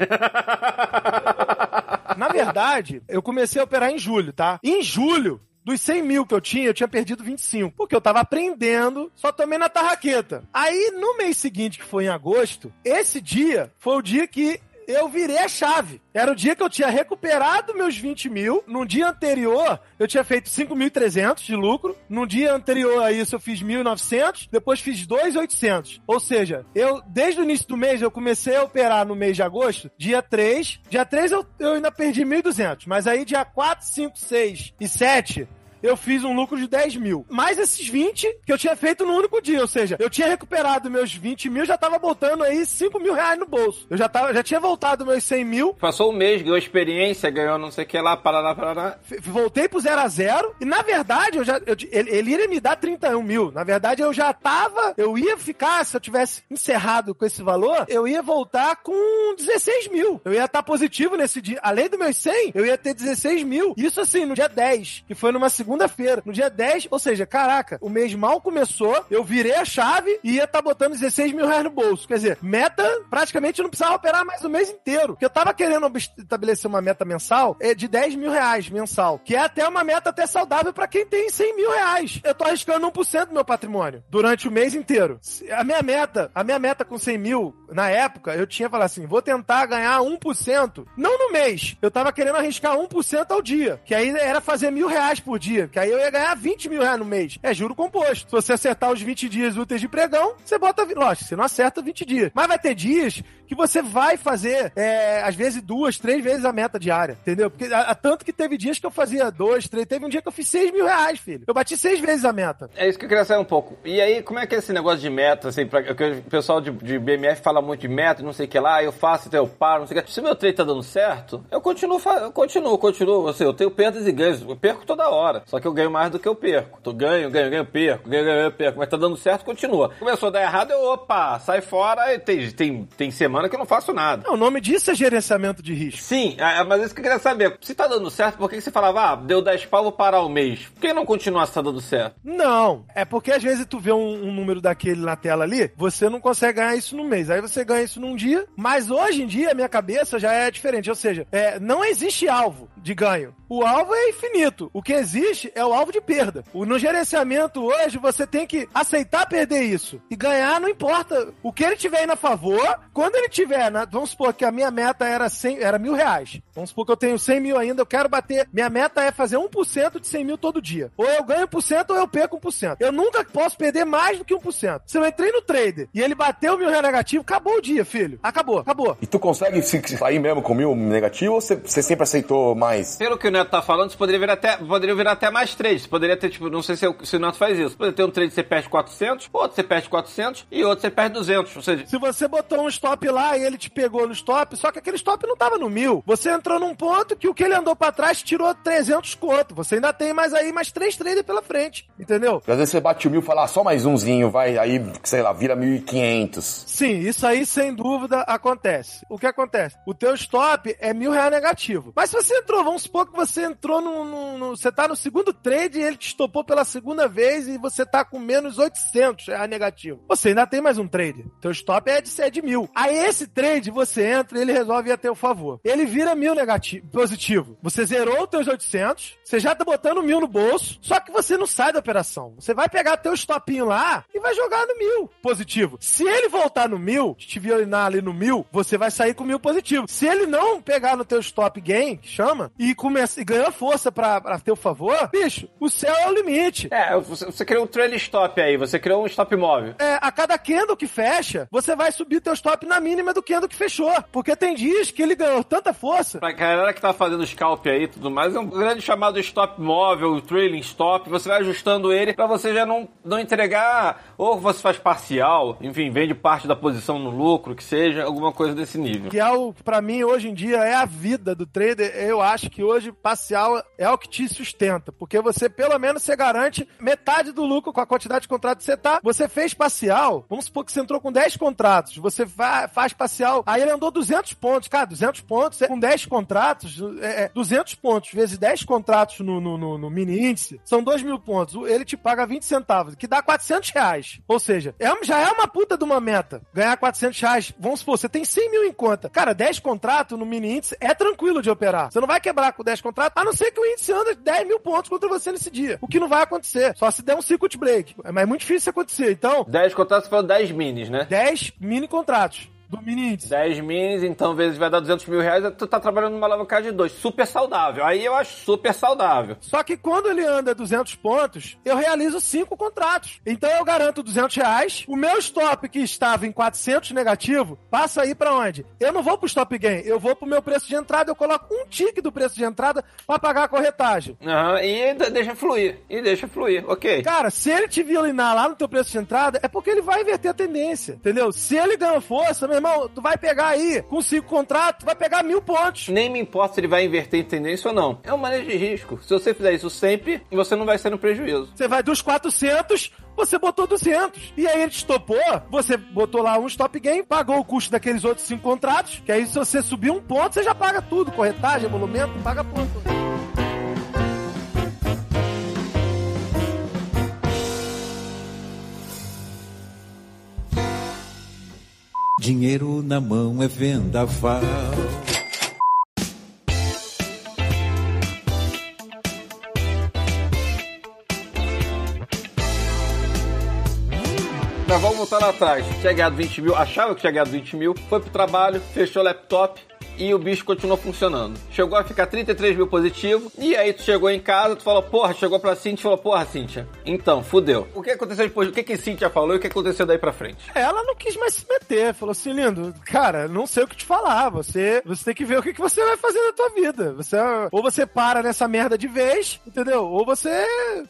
S4: Na verdade, eu comecei a operar em julho, tá? Em julho, dos 100 mil que eu tinha, eu tinha perdido 25. Porque eu tava aprendendo, só tomei na tarraqueta. Aí, no mês seguinte, que foi em agosto, esse dia foi o dia que eu virei a chave. Era o dia que eu tinha recuperado meus 20 mil. No dia anterior, eu tinha feito 5.300 de lucro. No dia anterior a isso, eu fiz 1.900. Depois fiz 2.800. Ou seja, eu, desde o início do mês, eu comecei a operar no mês de agosto. Dia 3. Dia 3 eu, eu ainda perdi 1.200. Mas aí, dia 4, 5, 6 e 7, eu fiz um lucro de 10 mil. Mais esses 20 que eu tinha feito no único dia. Ou seja, eu tinha recuperado meus 20 mil, já tava botando aí 5 mil reais no bolso. Eu já, tava, já tinha voltado meus 100 mil,
S3: Passou um mês, ganhou experiência, ganhou não sei o que lá, parará, parará.
S4: voltei pro 0 a 0 e na verdade eu já eu- ele, ele iria me dar 31 mil. Na verdade eu já tava, eu ia ficar, se eu tivesse encerrado com esse valor, eu ia voltar com 16 mil. Eu ia estar positivo nesse dia. Além do meus 100, eu ia ter 16 mil. Isso assim, no dia 10, que foi numa segunda-feira. No dia 10, ou seja, caraca, o mês mal começou, eu virei a chave e ia estar botando 16 mil reais no bolso. Quer dizer, meta, praticamente não precisava operar mais o mês inteiro. Porque eu tava querendo estabelecer uma meta mensal é, de 10 mil reais mensal. Que é até uma meta até saudável pra quem tem 100 mil reais. Eu tô arriscando 1% do meu patrimônio durante o mês inteiro. A minha meta, a minha meta com 100 mil, na época, eu tinha falado assim, vou tentar ganhar 1%, não no mês. Eu tava querendo arriscar 1% ao dia. Que aí era fazer mil reais por dia. Que aí eu ia ganhar 20 mil reais no mês. É juro composto. Se você acertar os 20 dias úteis de pregão, você bota. Lógico, você não acerta 20 dias. Mas vai ter dias que você vai fazer, é, às vezes, duas, três vezes a meta diária. Entendeu? Porque a, a- tanto que teve dias que eu fazia dois, três. Teve um dia que eu fiz 6 mil reais, filho. Eu bati seis vezes a meta.
S3: É isso que eu queria saber um pouco. E aí, como é que é esse negócio de meta, assim, pra, o pessoal de, de BMF fala muito de meta, não sei o que lá, eu faço, então eu paro, não sei o que. Se meu trade tá dando certo, eu continuo, eu continuo, continuo. Assim, eu tenho perdas e ganhos. Eu perco toda hora. Só que eu ganho mais do que eu perco. Tô ganho, ganho, ganho, perco, ganho, ganho, perco. Mas tá dando certo, continua. Começou a dar errado, eu, opa, sai fora. Tem, tem, tem semana semana que eu não faço nada.
S4: Não, o nome disso é gerenciamento de risco.
S3: Sim, é, mas isso que eu queria saber. Se tá dando certo, por que você falava, ah, deu 10 pau, vou parar o mês? Por que não continuar se tá dando certo?
S4: Não, é porque às vezes tu vê um, um número daquele na tela ali, você não consegue ganhar isso no mês. Aí você ganha isso num dia, mas hoje em dia a minha cabeça já é diferente. Ou seja, é, não existe alvo de ganho. O alvo é infinito. O que existe é o alvo de perda. No gerenciamento hoje, você tem que aceitar perder isso. E ganhar não importa. O que ele tiver indo a favor, quando ele tiver, na- vamos supor que a minha meta era, 100, era mil reais. Vamos supor que eu tenho 100 mil ainda, eu quero bater. Minha meta é fazer 1% de 100 mil todo dia. Ou eu ganho 1% ou eu perco 1%. Eu nunca posso perder mais do que 1%. Se eu entrei no trader e ele bateu mil reais negativo, acabou o dia, filho. Acabou, acabou.
S6: E tu consegue se- sair mesmo com mil negativo ou você, você sempre aceitou mais?
S3: Pelo que o Neto tá falando, isso poderia virar até, poderia virar até mais trades. Poderia ter, tipo, não sei se, eu- se o Neto faz isso. Poderia ter um trade que você perde 400, outro você perde 400 e outro você perde 200. Ou seja,
S4: Se você botou um stop lá e ele te pegou no stop, só que aquele stop não tava no mil. Você entrou num ponto que o que ele andou pra trás tirou 300 conto. Você ainda tem mais aí mais três traders pela frente, entendeu?
S6: Às vezes você bate o mil e fala, ah, só mais umzinho, vai, aí, sei lá, vira 1.500.
S4: Sim, isso aí sem dúvida acontece. O que acontece? O teu stop é mil reais negativo. Mas se você entrou, vamos supor que você entrou no, no- no- Você tá no segundo trade e ele te estopou pela segunda vez e você tá com menos 800 reais negativo. Você ainda tem mais um trade. Teu stop é de, é de mil. Aí esse trade você entra e ele resolve ir a teu favor. Ele vira mil negativo, positivo. Você zerou os teus 800, você já tá botando mil no bolso, só que você não sai da operação. Você vai pegar teu stopinho lá e vai jogar no mil positivo. Se ele voltar no mil, te violinar ali no mil, você vai sair com mil positivo. Se ele não pegar no teu stop gain, que chama, e, começa, e ganhar força pra, pra teu favor, bicho, o céu é o limite.
S3: é, você, você criou um trailing stop aí, você criou um stop móvel.
S4: É, a cada candle que fecha, você vai subir teu stop na mínima do candle que fechou. Porque tem dias que ele ganhou tanta força.
S3: Pra galera que tá fazendo scalp aí e tudo mais, é um grande chamado stop móvel, trailing stop. Você vai ajustando ele pra você já não, não entregar, ou você faz parcial, enfim, vende parte da posição no lucro, que seja, alguma coisa desse nível.
S4: Que é o, pra mim, hoje em dia, é a vida do trader. Eu acho que hoje, parcial é o que te sustenta. Porque você, pelo menos, você garante metade do lucro com a quantidade de contratos que você tá. Você fez parcial, vamos supor que você entrou com 10 contratos. Você fa- faz parcial, aí ele andou 200 pontos. Cara, 200 pontos, é- com 10 contratos, é, é 200 pontos vezes 10 contratos no, no, no- no mini índice, são 2 mil pontos. Ele te paga 20 centavos, que dá 400 reais. Ou seja, é, já é uma puta de uma meta. Ganhar 400 reais. Vamos supor, você tem 100 mil em conta. Cara, 10 contratos no mini índice é tranquilo de operar. Você não vai quebrar com 10 contratos, a não ser que o índice anda 10 mil pontos contra você nesse dia. O que não vai acontecer. Só se der um circuit break. É, Mas é muito difícil acontecer. Então,
S3: 10 contratos, falou 10 minis, né?
S4: 10 mini contratos do mini índice.
S3: 10 minis, então vezes vai dar 200 mil reais, tu tá trabalhando numa alavancagem de 2. Super saudável. Aí eu acho super saudável.
S4: Só que quando ele anda 200 pontos, eu realizo 5 contratos. Então eu garanto 200 reais. O meu stop que estava em 400 negativo, passa aí pra onde? Eu não vou pro stop gain, eu vou pro meu preço de entrada, eu coloco um tique do preço de entrada pra pagar a corretagem.
S3: Aham, e de- deixa fluir. E deixa fluir, ok.
S4: Cara, se ele te violinar lá no teu preço de entrada, é porque ele vai inverter a tendência, entendeu? Se ele ganha força, meu irmão, tu vai pegar aí, com cinco contratos, tu vai pegar mil pontos.
S3: Nem me importa se ele vai inverter em tendência ou não. É um manejo de risco. Se você fizer isso sempre, você não vai ser no prejuízo.
S4: Você vai dos 400, você botou 200. E aí ele te estopou, você botou lá um stop gain, pagou o custo daqueles outros cinco contratos, que aí se você subir um ponto, você já paga tudo, corretagem, emolumento, paga ponto.
S7: Dinheiro na mão é vendaval.
S3: Mas vamos voltar lá atrás. Tinha ganhado 20 mil, achava que tinha ganhado 20 mil, foi pro trabalho, fechou o laptop e o bicho continuou funcionando. Chegou a ficar 33 mil positivo, e aí tu chegou em casa, tu falou, porra, chegou pra Cintia e falou, porra, Cintia, então, fudeu. O que aconteceu depois? O que que Cintia falou e o que aconteceu daí pra frente?
S4: Ela não quis mais se meter, falou assim, lindo, cara, não sei o que te falar, você, você tem que ver o que, que você vai fazer na tua vida. Você, ou você para nessa merda de vez, entendeu? Ou você,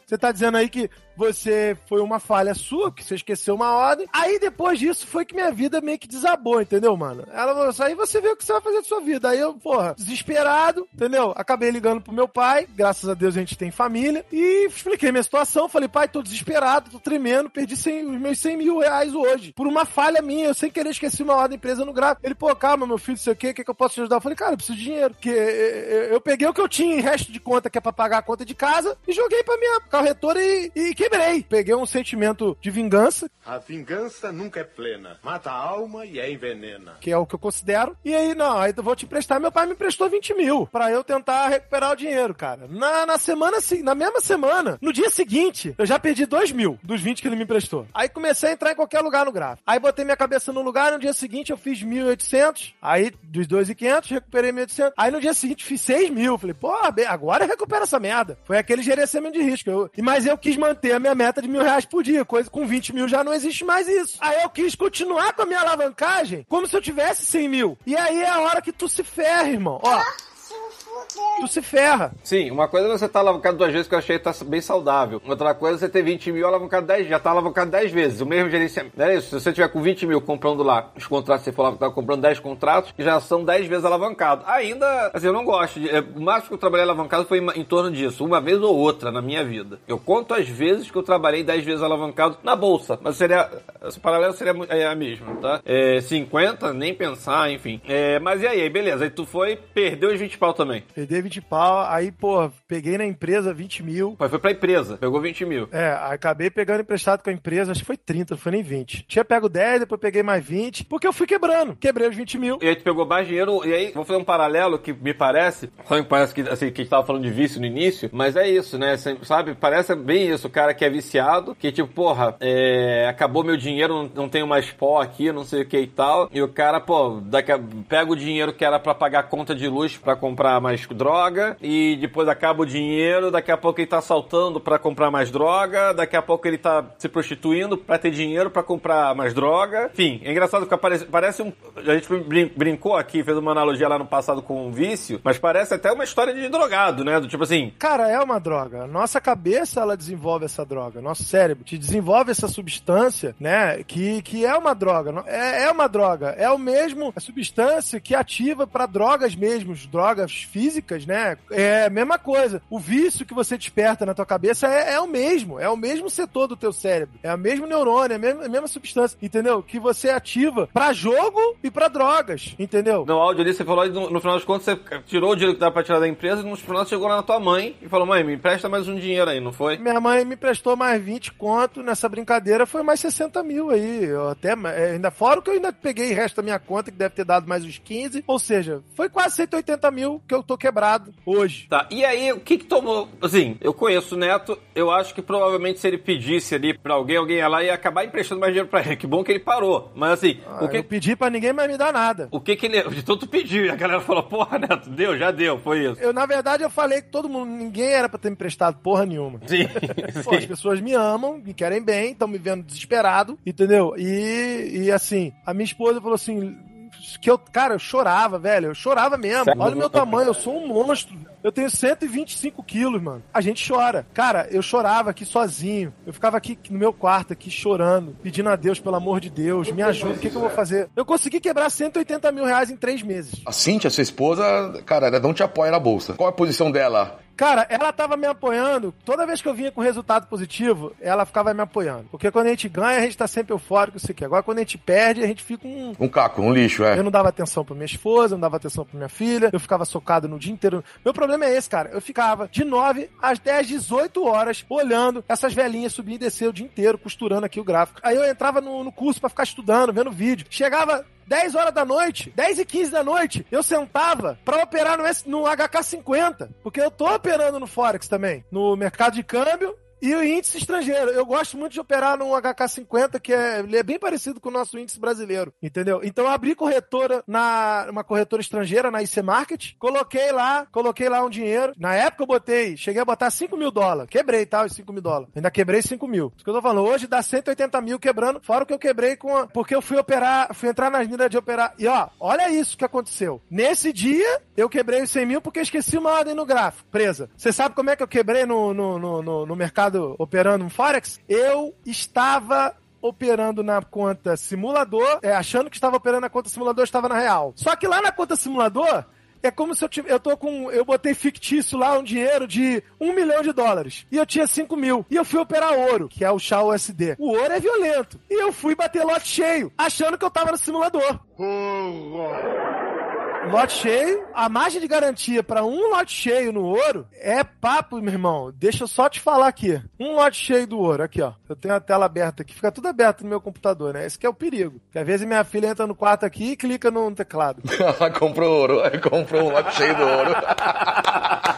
S4: você tá dizendo aí que você foi uma falha sua, que você esqueceu uma ordem. Aí depois disso foi que minha vida meio que desabou, entendeu, mano? Ela falou assim, aí você vê o que você vai fazer da sua vida. Aí eu, porra, desesperado, entendeu? Acabei ligando pro meu pai, graças a Deus a gente tem família, e expliquei minha situação. Falei, pai, tô desesperado, tô tremendo, perdi 100 os meus 100 mil reais hoje, por uma falha minha, eu sem querer esqueci uma ordem empresa no gráfico. Ele, pô, calma, meu filho, sei o quê, o que, que eu posso te ajudar? Eu falei, cara, eu preciso de dinheiro, porque eu, eu peguei o que eu tinha em resto de conta, que é pra pagar a conta de casa, e joguei pra minha corretora e, e quebrei. Peguei um sentimento de vingança,
S8: A vingança nunca é plena. Mata a alma e a envenena.
S4: que é o que eu considero. E aí, não, aí eu vou te emprestar. Meu pai me emprestou 20 mil pra eu tentar recuperar o dinheiro, cara. Na, na semana, se- na mesma semana, no dia seguinte, eu já perdi 2 mil dos 20 que ele me emprestou. Aí comecei a entrar em qualquer lugar no gráfico. Aí botei minha cabeça no lugar, no dia seguinte eu fiz 1.800, aí dos 2.500 recuperei 1.800. Aí no dia seguinte fiz 6 mil. Falei, pô, agora recupera essa merda. Foi aquele gerenciamento de risco. Eu, mas eu quis manter a minha meta de mil reais por dia, coisa com 20 mil já não existe mais isso. Aí eu quis continuar com a minha alavancagem como se eu tivesse 100 mil. E aí é a hora que tu se ferra, irmão. Ó, tu se ferra.
S3: Sim, uma coisa é você tá alavancado duas vezes, que eu achei que tá bem saudável. Outra coisa é você ter 20 mil alavancado 10, já tá alavancado 10 vezes. O mesmo gerenciamento. Não é isso? Se você tiver com 20 mil comprando lá os contratos, você falava que tava comprando 10 contratos, já são 10 vezes alavancado. Ainda, assim, eu não gosto. De, é, o máximo que eu trabalhei alavancado foi em, em torno disso, uma vez ou outra na minha vida. Eu conto as vezes que eu trabalhei 10 vezes alavancado na bolsa, mas seria. Esse paralelo seria é, a mesma, tá? É, 50, nem pensar, enfim. É, mas e aí, beleza. Aí tu foi, perdeu os 20 pau também.
S4: Perdi 20 pau, aí, pô, peguei na empresa 20 mil.
S3: Foi, foi pra empresa, pegou 20 mil.
S4: É, acabei pegando emprestado com a empresa, acho que foi 30, não foi nem 20. Tinha pego 10, depois peguei mais 20, porque eu fui quebrando. Quebrei os 20 mil.
S3: E aí tu pegou mais dinheiro, e aí vou fazer um paralelo que me parece, só me parece que, assim, que a gente tava falando de vício no início, mas é isso, né? Cê- Sabe? Parece bem isso, o cara que é viciado, que tipo, porra, é, acabou meu dinheiro, não, não tenho mais pó aqui, não sei o que e tal, e o cara, pô, daqui a- pega o dinheiro que era pra pagar a conta de luz pra comprar mais droga, e depois acaba o dinheiro, daqui a pouco ele tá saltando pra comprar mais droga, daqui a pouco ele tá se prostituindo pra ter dinheiro pra comprar mais droga. Enfim, é engraçado porque parece, parece um. A gente brin- brincou aqui, fez uma analogia lá no passado com um vício, mas parece até uma história de drogado, né? Do tipo assim.
S4: Cara, é uma droga. Nossa cabeça, ela desenvolve essa droga. Nosso cérebro te desenvolve essa substância, né? Que, que é uma droga. É, é uma droga. É o mesmo a substância que ativa para drogas mesmo, drogas físicas, né? É a mesma coisa. O vício que você desperta na tua cabeça é, é o mesmo. É o mesmo setor do teu cérebro. É o mesmo neurônio, é a mesma, a mesma substância. Entendeu? Que você ativa pra jogo e pra drogas. Entendeu?
S3: No áudio ali você falou, no, no final das contas, você tirou o dinheiro que dá pra tirar da empresa e no final você chegou lá na tua mãe e falou, mãe, me empresta mais um dinheiro aí, não foi?
S4: Minha mãe me prestou mais 20 conto nessa brincadeira, foi mais 60 mil aí. Eu até, é, ainda fora o que eu ainda peguei o resto da minha conta, que deve ter dado mais uns 15. Ou seja, foi quase 180 mil que eu tô quebrado hoje.
S3: Tá, e aí, o que que tomou? Assim, eu conheço o Neto, eu acho que provavelmente se ele pedisse ali pra alguém, alguém ia lá e ia acabar emprestando mais dinheiro pra ele. Que bom que ele parou. Mas assim,
S4: Ah,
S3: o que...
S4: Eu pedi pra ninguém mais me dar nada.
S3: O que que ele... Então tu pediu e a galera falou, porra, Neto, deu, já deu, foi isso.
S4: Eu, na verdade, eu falei que todo mundo, ninguém era pra ter me emprestado porra nenhuma.
S3: Sim,
S4: Pô, as
S3: sim.
S4: pessoas me amam, me querem bem, estão me vendo desesperado, entendeu? E, e assim, a minha esposa falou assim. Que eu, cara, eu chorava, velho. Eu chorava mesmo.
S3: Sério?
S4: Olha o meu tamanho, eu sou um monstro. Eu tenho 125 quilos, mano. A gente chora. Cara, eu chorava aqui sozinho. Eu ficava aqui no meu quarto, aqui chorando, pedindo a Deus, pelo amor de Deus, me ajuda, o que, que eu vou fazer? Eu consegui quebrar 180 mil reais em três meses.
S6: A Cintia, sua esposa, cara, ela não te apoia na bolsa. Qual é a posição dela?
S4: Cara, ela tava me apoiando. Toda vez que eu vinha com resultado positivo, ela ficava me apoiando. Porque quando a gente ganha, a gente tá sempre eufórico, isso aqui. Agora, quando a gente perde, a gente fica um.
S6: Um caco, um lixo, é.
S4: Eu não dava atenção pra minha esposa, não dava atenção pra minha filha, eu ficava socado no dia inteiro. Meu problema é esse, cara. Eu ficava de 9 às 10, 18 horas olhando essas velhinhas subir e descer o dia inteiro, costurando aqui o gráfico. Aí eu entrava no, no curso pra ficar estudando, vendo vídeo. Chegava 10 horas da noite, 10 e 15 da noite, eu sentava pra operar no, no HK50. Porque eu tô operando no Forex também, no mercado de câmbio. E o índice estrangeiro. Eu gosto muito de operar num HK50, que é, é bem parecido com o nosso índice brasileiro. Entendeu? Então eu abri corretora na uma corretora estrangeira, na IC Market. Coloquei lá, coloquei lá um dinheiro. Na época eu botei, cheguei a botar 5 mil dólares. Quebrei, tá? Os 5 mil dólares. Ainda quebrei 5 mil. Isso que eu tô falando. Hoje dá 180 mil quebrando, fora o que eu quebrei com. a- porque eu fui operar, fui entrar nas minas de operar. E ó, olha isso que aconteceu. Nesse dia, eu quebrei os 100 mil porque esqueci uma ordem no gráfico, presa. Você sabe como é que eu quebrei no, no, no, no- no operando um Forex? Eu estava operando na conta simulador, é, achando que estava operando na conta simulador, estava na real. Só que lá na conta simulador, é como se eu tivesse. Eu tô com. Eu botei fictício lá um dinheiro de um milhão de dólares. E eu tinha 5 mil. E eu fui operar ouro, que é o chá USD. O ouro é violento. E eu fui bater lote cheio, achando que eu tava no simulador. Lote cheio, a margem de garantia para um lote cheio no ouro é papo, meu irmão. Deixa eu só te falar aqui. Um lote cheio do ouro, aqui ó. Eu tenho a tela aberta aqui, fica tudo aberto no meu computador, né? Esse que é o perigo. Que às vezes minha filha entra no quarto aqui e clica no teclado.
S6: comprou ouro, comprou um lote cheio do ouro.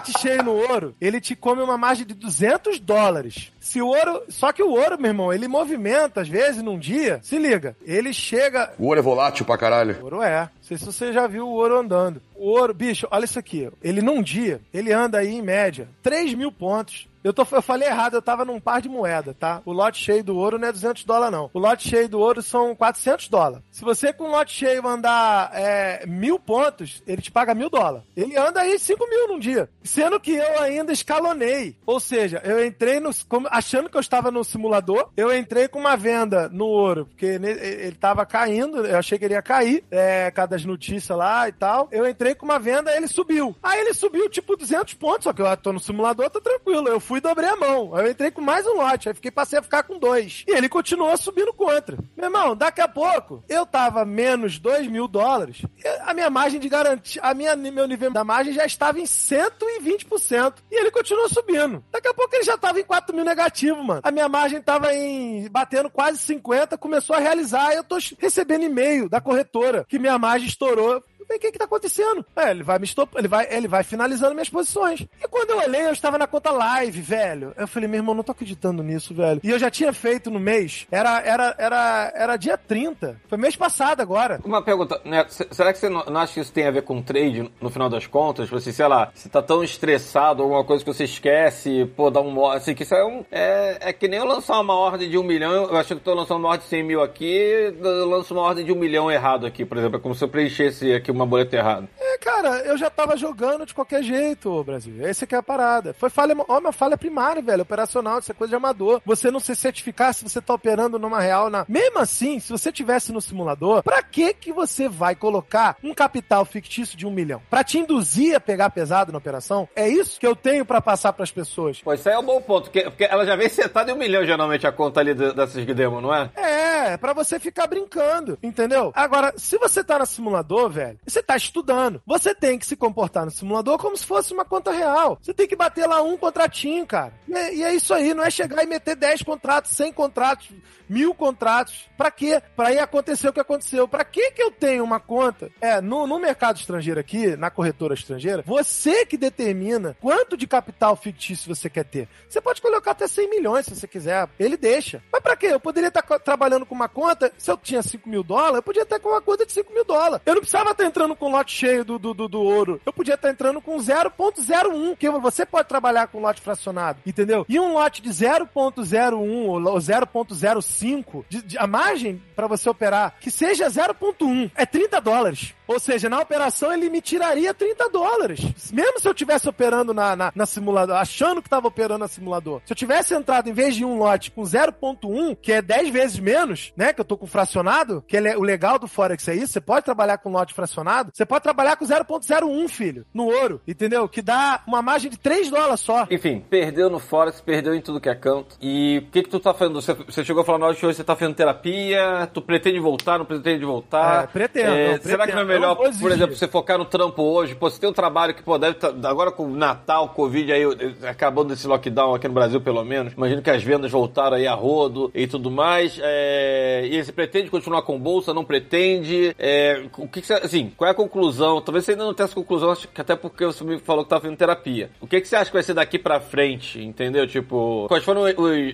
S4: Lote cheio no ouro, ele te come uma margem de 200 dólares. Se o ouro. Só que o ouro, meu irmão, ele movimenta, às vezes, num dia. Se liga, ele chega.
S6: O ouro é volátil pra caralho.
S4: O ouro é. Não sei se você já viu o ouro andando. O ouro, bicho, olha isso aqui. Ele num dia, ele anda aí em média 3 mil pontos. Eu, tô, eu falei errado, eu tava num par de moeda, tá? O lote cheio do ouro não é 200 dólares, não. O lote cheio do ouro são 400 dólares. Se você com um lote cheio andar é, mil pontos, ele te paga mil dólares. Ele anda aí 5 mil num dia. Sendo que eu ainda escalonei. Ou seja, eu entrei no. achando que eu estava no simulador, eu entrei com uma venda no ouro, porque ele tava caindo, eu achei que ele ia cair, é, cada das notícias lá e tal. Eu entrei com uma venda, ele subiu. Aí ele subiu tipo 200 pontos, só que eu tô no simulador, tá tranquilo. Eu fui e dobrei a mão. Aí eu entrei com mais um lote, aí fiquei, passei a ficar com dois. E ele continuou subindo contra. Meu irmão, daqui a pouco, eu tava menos 2 mil dólares. A minha margem de garantia, a minha, meu nível da margem já estava em 120%. E ele continuou subindo. Daqui a pouco ele já tava em 4 mil negativo, mano. A minha margem tava em, batendo quase 50, começou a realizar. Eu tô recebendo e-mail da corretora que minha margem estourou. O que que tá acontecendo? É, ele vai me estop... ele vai, ele vai finalizando minhas posições. E quando eu olhei, eu estava na conta live, velho. Eu falei, meu irmão, não tô acreditando nisso, velho. E eu já tinha feito no mês. Era, era, era, era dia 30. Foi mês passado agora.
S3: Uma pergunta, né? Será que você não acha que isso tem a ver com trade no final das contas? Você, sei lá, você tá tão estressado, alguma coisa que você esquece, pô, dá um. Assim, que isso é um. É, é que nem eu lançar uma ordem de um milhão, eu acho que tô lançando uma ordem de 100 mil aqui, eu lanço uma ordem de um milhão errado aqui, por exemplo. É como se eu preenchesse aqui uma boleta errada.
S4: É, cara, eu já tava jogando de qualquer jeito, Brasil. Essa que é a parada. Foi falha, ó, uma falha primária, velho, operacional, isso é coisa de amador. Você não se certificar se você tá operando numa real na. Mesmo assim, se você tivesse no simulador, pra que que você vai colocar um capital fictício de um milhão? Pra te induzir a pegar pesado na operação? É isso que eu tenho pra passar pras pessoas.
S3: Pô, isso aí é um bom ponto, porque, ela já vem setada em um milhão, geralmente, a conta ali de- dessas demo, não é?
S4: É, pra você ficar brincando, entendeu? Agora, se você tá no simulador, velho, você tá estudando. Você tem que se comportar no simulador como se fosse uma conta real. Você tem que bater lá um contratinho, cara. E é, e é isso aí, não é chegar e meter 10 contratos, 100 contratos, mil contratos. Para quê? Para aí acontecer o que aconteceu. Para que que eu tenho uma conta? É, no, no mercado estrangeiro aqui, na corretora estrangeira, você que determina quanto de capital fictício você quer ter. Você pode colocar até 100 milhões se você quiser. Ele deixa. Mas para quê? Eu poderia tá estar trabalhando com uma conta, se eu tinha 5 mil dólares, eu podia estar com uma conta de 5 mil dólares. Eu não precisava estar entrando com um lote cheio do, do, do, do ouro. Eu podia estar entrando com 0.01, que você pode trabalhar com lote fracionado, entendeu? E um lote de 0.01 ou 0.05 0,5 de, de, a margem para você operar que seja 0,1 é 30 dólares. Ou seja, na operação ele me tiraria 30 dólares. Mesmo se eu estivesse operando na, na, na simulador, achando que estava operando na simulador. Se eu tivesse entrado em vez de um lote com 0.1, que é 10 vezes menos, né? Que eu tô com fracionado, que é, o legal do Forex é isso, você pode trabalhar com lote fracionado, você pode trabalhar com 0.01, filho, no ouro, entendeu? Que dá uma margem de 3 dólares só.
S3: Enfim, perdeu no Forex, perdeu em tudo que é canto. E o que que tu tá fazendo? Você, você chegou a falar na hora que hoje você tá fazendo terapia, tu pretende voltar, não pretende voltar?
S4: É, pretendo,
S3: É,
S4: não,
S3: será que não é
S4: pretendo.
S3: Melhor, por exemplo, você focar no trampo hoje? Pô, você tem um trabalho que, pô, deve tá, agora com o Natal, Covid aí, acabando esse lockdown aqui no Brasil, pelo menos, imagino que as vendas voltaram aí a rodo e tudo mais. É, e você pretende continuar com bolsa, não pretende? É, o que, que você, assim, qual é a conclusão? Talvez você ainda não tenha essa conclusão, acho que até porque você me falou que tá fazendo terapia. O que, que você acha que vai ser daqui pra frente, entendeu? Tipo, quais foram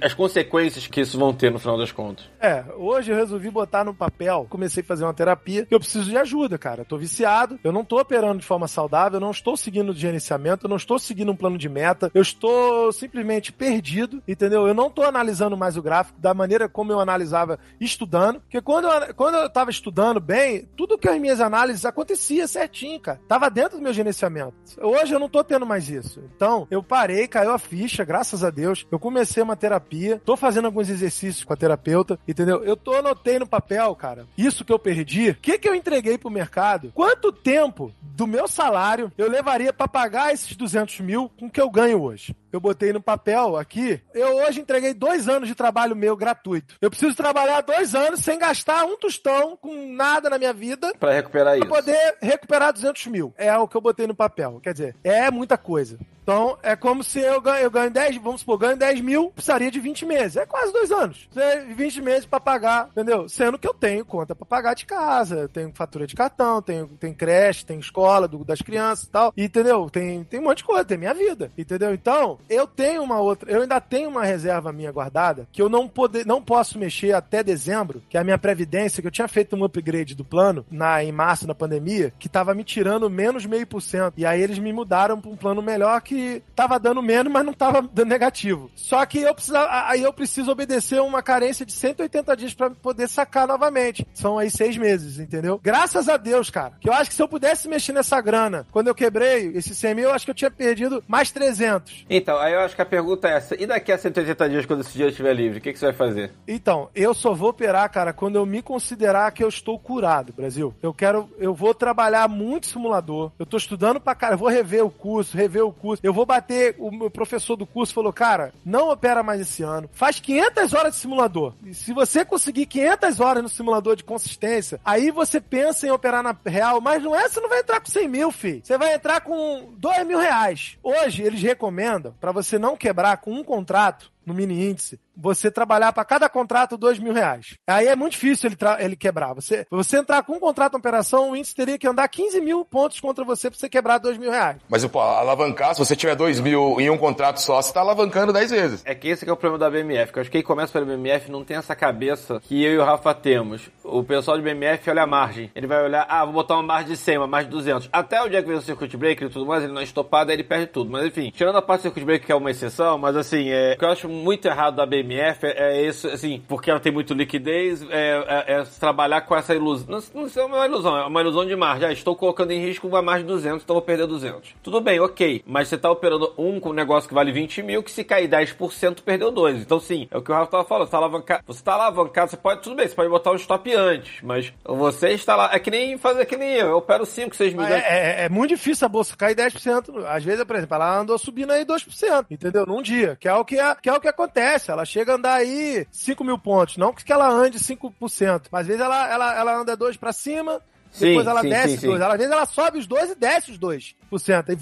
S3: as consequências que isso vão ter no final das contas?
S4: É, hoje eu resolvi botar no papel, comecei a fazer uma terapia, que eu preciso de ajuda, cara. Cara. Tô viciado, eu não tô operando de forma saudável, eu não estou seguindo o gerenciamento, eu não estou seguindo um plano de meta, eu estou simplesmente perdido, entendeu? Eu não tô analisando mais o gráfico da maneira como eu analisava estudando, porque quando eu, quando eu tava estudando bem, tudo que as minhas análises acontecia certinho, cara. Tava dentro do meu gerenciamento. Hoje eu não tô tendo mais isso. Então, eu parei, caiu a ficha, graças a Deus. Eu comecei uma terapia, tô fazendo alguns exercícios com a terapeuta, entendeu? Eu tô anotei no papel, cara, isso que eu perdi, o que que eu entreguei pro mercado, quanto tempo do meu salário eu levaria pra pagar esses 200 mil com o que eu ganho hoje. Eu botei no papel aqui. Eu hoje entreguei dois anos de trabalho meu gratuito. Eu preciso trabalhar dois anos sem gastar um tostão com nada na minha vida
S3: Pra recuperar
S4: pra
S3: isso.
S4: poder recuperar 200 mil. É o que eu botei no papel. Quer dizer, é muita coisa. Então, é como se eu ganho, eu ganho 10, vamos supor, ganho 10 mil, precisaria de 20 meses. É quase dois anos. Você- 20 meses pra pagar, entendeu? Sendo que eu tenho conta pra pagar de casa, tenho fatura de cartão, tenho, tem creche, tem escola do- das crianças e tal. Entendeu? Tem, tem um monte de coisa, tem minha vida. Entendeu? Então, eu tenho uma outra, eu ainda tenho uma reserva minha guardada que eu não poder, não posso mexer até dezembro, que é a minha previdência, que eu tinha feito um upgrade do plano na em março na pandemia, que tava me tirando menos meio por cento. E aí eles me mudaram pra um plano melhor que tava dando menos, mas não tava dando negativo. Só que eu precisava, aí eu preciso obedecer uma carência de 180 dias pra poder sacar novamente. São aí seis meses, entendeu? Graças a Deus, cara. Que eu acho que se eu pudesse mexer nessa grana, quando eu quebrei esse 100 mil, eu acho que eu tinha perdido mais 300.
S3: Então, aí eu acho que a pergunta é essa. E daqui a 180 dias, quando esse dia estiver livre, o que, que você vai fazer?
S4: Então, eu só vou operar, cara, quando eu me considerar que eu estou curado, Brasil. Eu quero, eu vou trabalhar muito simulador. Eu tô estudando pra cara, eu vou rever o curso, rever o curso. Eu vou bater, o meu professor do curso falou, cara, não opera mais esse ano. Faz 500 horas de simulador. E se você conseguir 500 horas no simulador de consistência, aí você pensa em operar na real, mas não é, você não vai entrar com 100 mil, filho. Você vai entrar com 2 mil reais. Hoje, eles recomendam, pra você não quebrar com um contrato, no mini índice, você trabalhar para cada contrato dois mil reais. Aí é muito difícil ele, ele quebrar. Você, você entrar com um contrato em operação, o índice teria que andar 15 mil pontos contra você para você quebrar dois mil reais.
S6: Mas, pô, alavancar, se você tiver 2 mil em um contrato só, você tá alavancando 10 vezes.
S3: É que esse que é o problema da BMF. Que eu acho que quem começa pela BMF não tem essa cabeça que eu e o Rafa temos. O pessoal de BMF olha a margem. Ele vai olhar, ah, vou botar uma margem de 100, uma margem de 200. Até o dia que vem o circuit breaker e tudo mais, ele não é estopado, aí ele perde tudo. Mas enfim, tirando a parte do circuit breaker, que é uma exceção, mas assim, é, o que eu acho muito errado da BMF é, é isso, assim, porque ela tem muito liquidez, é, é- é trabalhar com essa ilusão. Não, não sei, é uma ilusão, é uma ilusão de margem. Ah, estou colocando em risco uma margem de 200, então vou perder 200. Tudo bem, ok. Mas você está operando um com um negócio que vale 20 mil, que se cair 10%, perdeu 2. Então, sim, é o que o Rafa estava falando. Você está alavancado, você tá alavancado, você pode, tudo bem, você pode botar um stop antes, mas você está lá. É que nem fazer que nem eu. Eu opero 5, 6 milhões.
S4: É, é- é muito difícil a bolsa cair 10%. Às vezes, por exemplo, ela andou subindo aí 2%, entendeu? Num dia, que é o que, é, que, é o que acontece. Ela chega a andar aí 5 mil pontos. Não que ela ande 5%, mas às vezes ela, ela, ela anda 2 para cima,
S3: Sim,
S4: depois ela
S3: sim,
S4: desce
S3: sim, sim.
S4: 2. Ela, às vezes ela sobe os 2 e desce os 2%.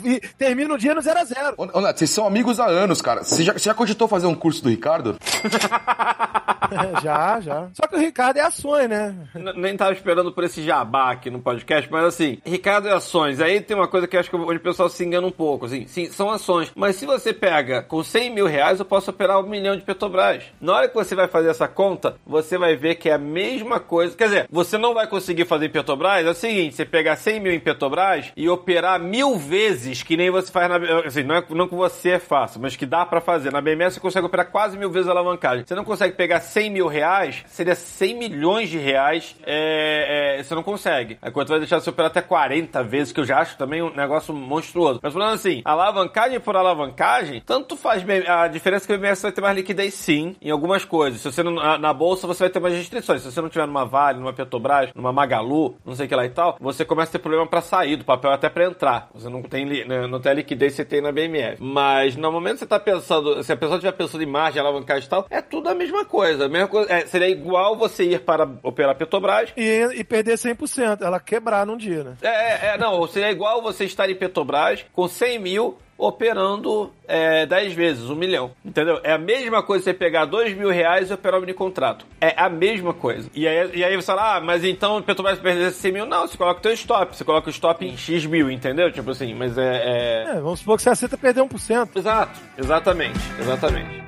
S4: E, e termina o dia no 0 a 0
S6: Ô, Nath, vocês são amigos há anos, cara. Você já, você já cogitou fazer um curso do Ricardo?
S4: já, já. Só que o Ricardo é ações, né?
S3: N- Nem tava esperando por esse jabá aqui no podcast, mas assim, Ricardo e ações. Aí tem uma coisa que acho que onde o pessoal se engana um pouco, assim, sim, são ações. Mas se você pega com 100 mil reais, eu posso operar um milhão de Petrobras. Na hora que você vai fazer essa conta, você vai ver que é a mesma coisa. Quer dizer, você não vai conseguir fazer em Petrobras, é o seguinte, você pegar 100 mil em Petrobras e operar mil vezes, que nem você faz na... Assim, não, é, não que você é fácil, mas que dá pra fazer. Na BMS você consegue operar quase mil vezes a alavancagem. Você não consegue pegar 100 mil reais, seria 100 milhões de reais, é, é, você não consegue. Aí quando vai deixar você operar até 40 vezes, que eu já acho também um negócio monstruoso. Mas falando assim, alavancagem por alavancagem, tanto faz. A diferença é que o BMS vai ter mais liquidez sim, em algumas coisas. Se você não, na, na bolsa, você vai ter mais restrições. Se você não tiver numa Vale, numa Petrobras, numa Magalu, não sei o que lá e tal, você começa a ter problema pra sair do papel até pra entrar. Você não tem, né, não tem a liquidez que você tem na BMF. Mas no momento que você tá pensando, se a pessoa estiver pensando em margem, alavancagem e tal, é tudo a mesma coisa. A mesma coisa é, seria igual você ir para operar Petrobras
S4: E, e perder 100%. Ela quebrar num dia, né?
S3: é, é, é, não, seria igual você estar em Petrobras com 100 mil operando é, 10 vezes, um milhão. Entendeu? É a mesma coisa você pegar 2 mil reais e operar um mini contrato. É a mesma coisa. E aí, e aí você fala, ah, mas então Petrobras perder 100 mil? Não, você coloca o teu stop. Você coloca o stop em X mil, entendeu? Tipo assim, mas é... é...
S4: É, vamos supor que você aceita perder 1%.
S3: Exato, exatamente, exatamente.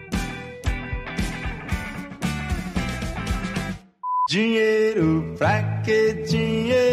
S7: Dinheiro, pra que dinheiro?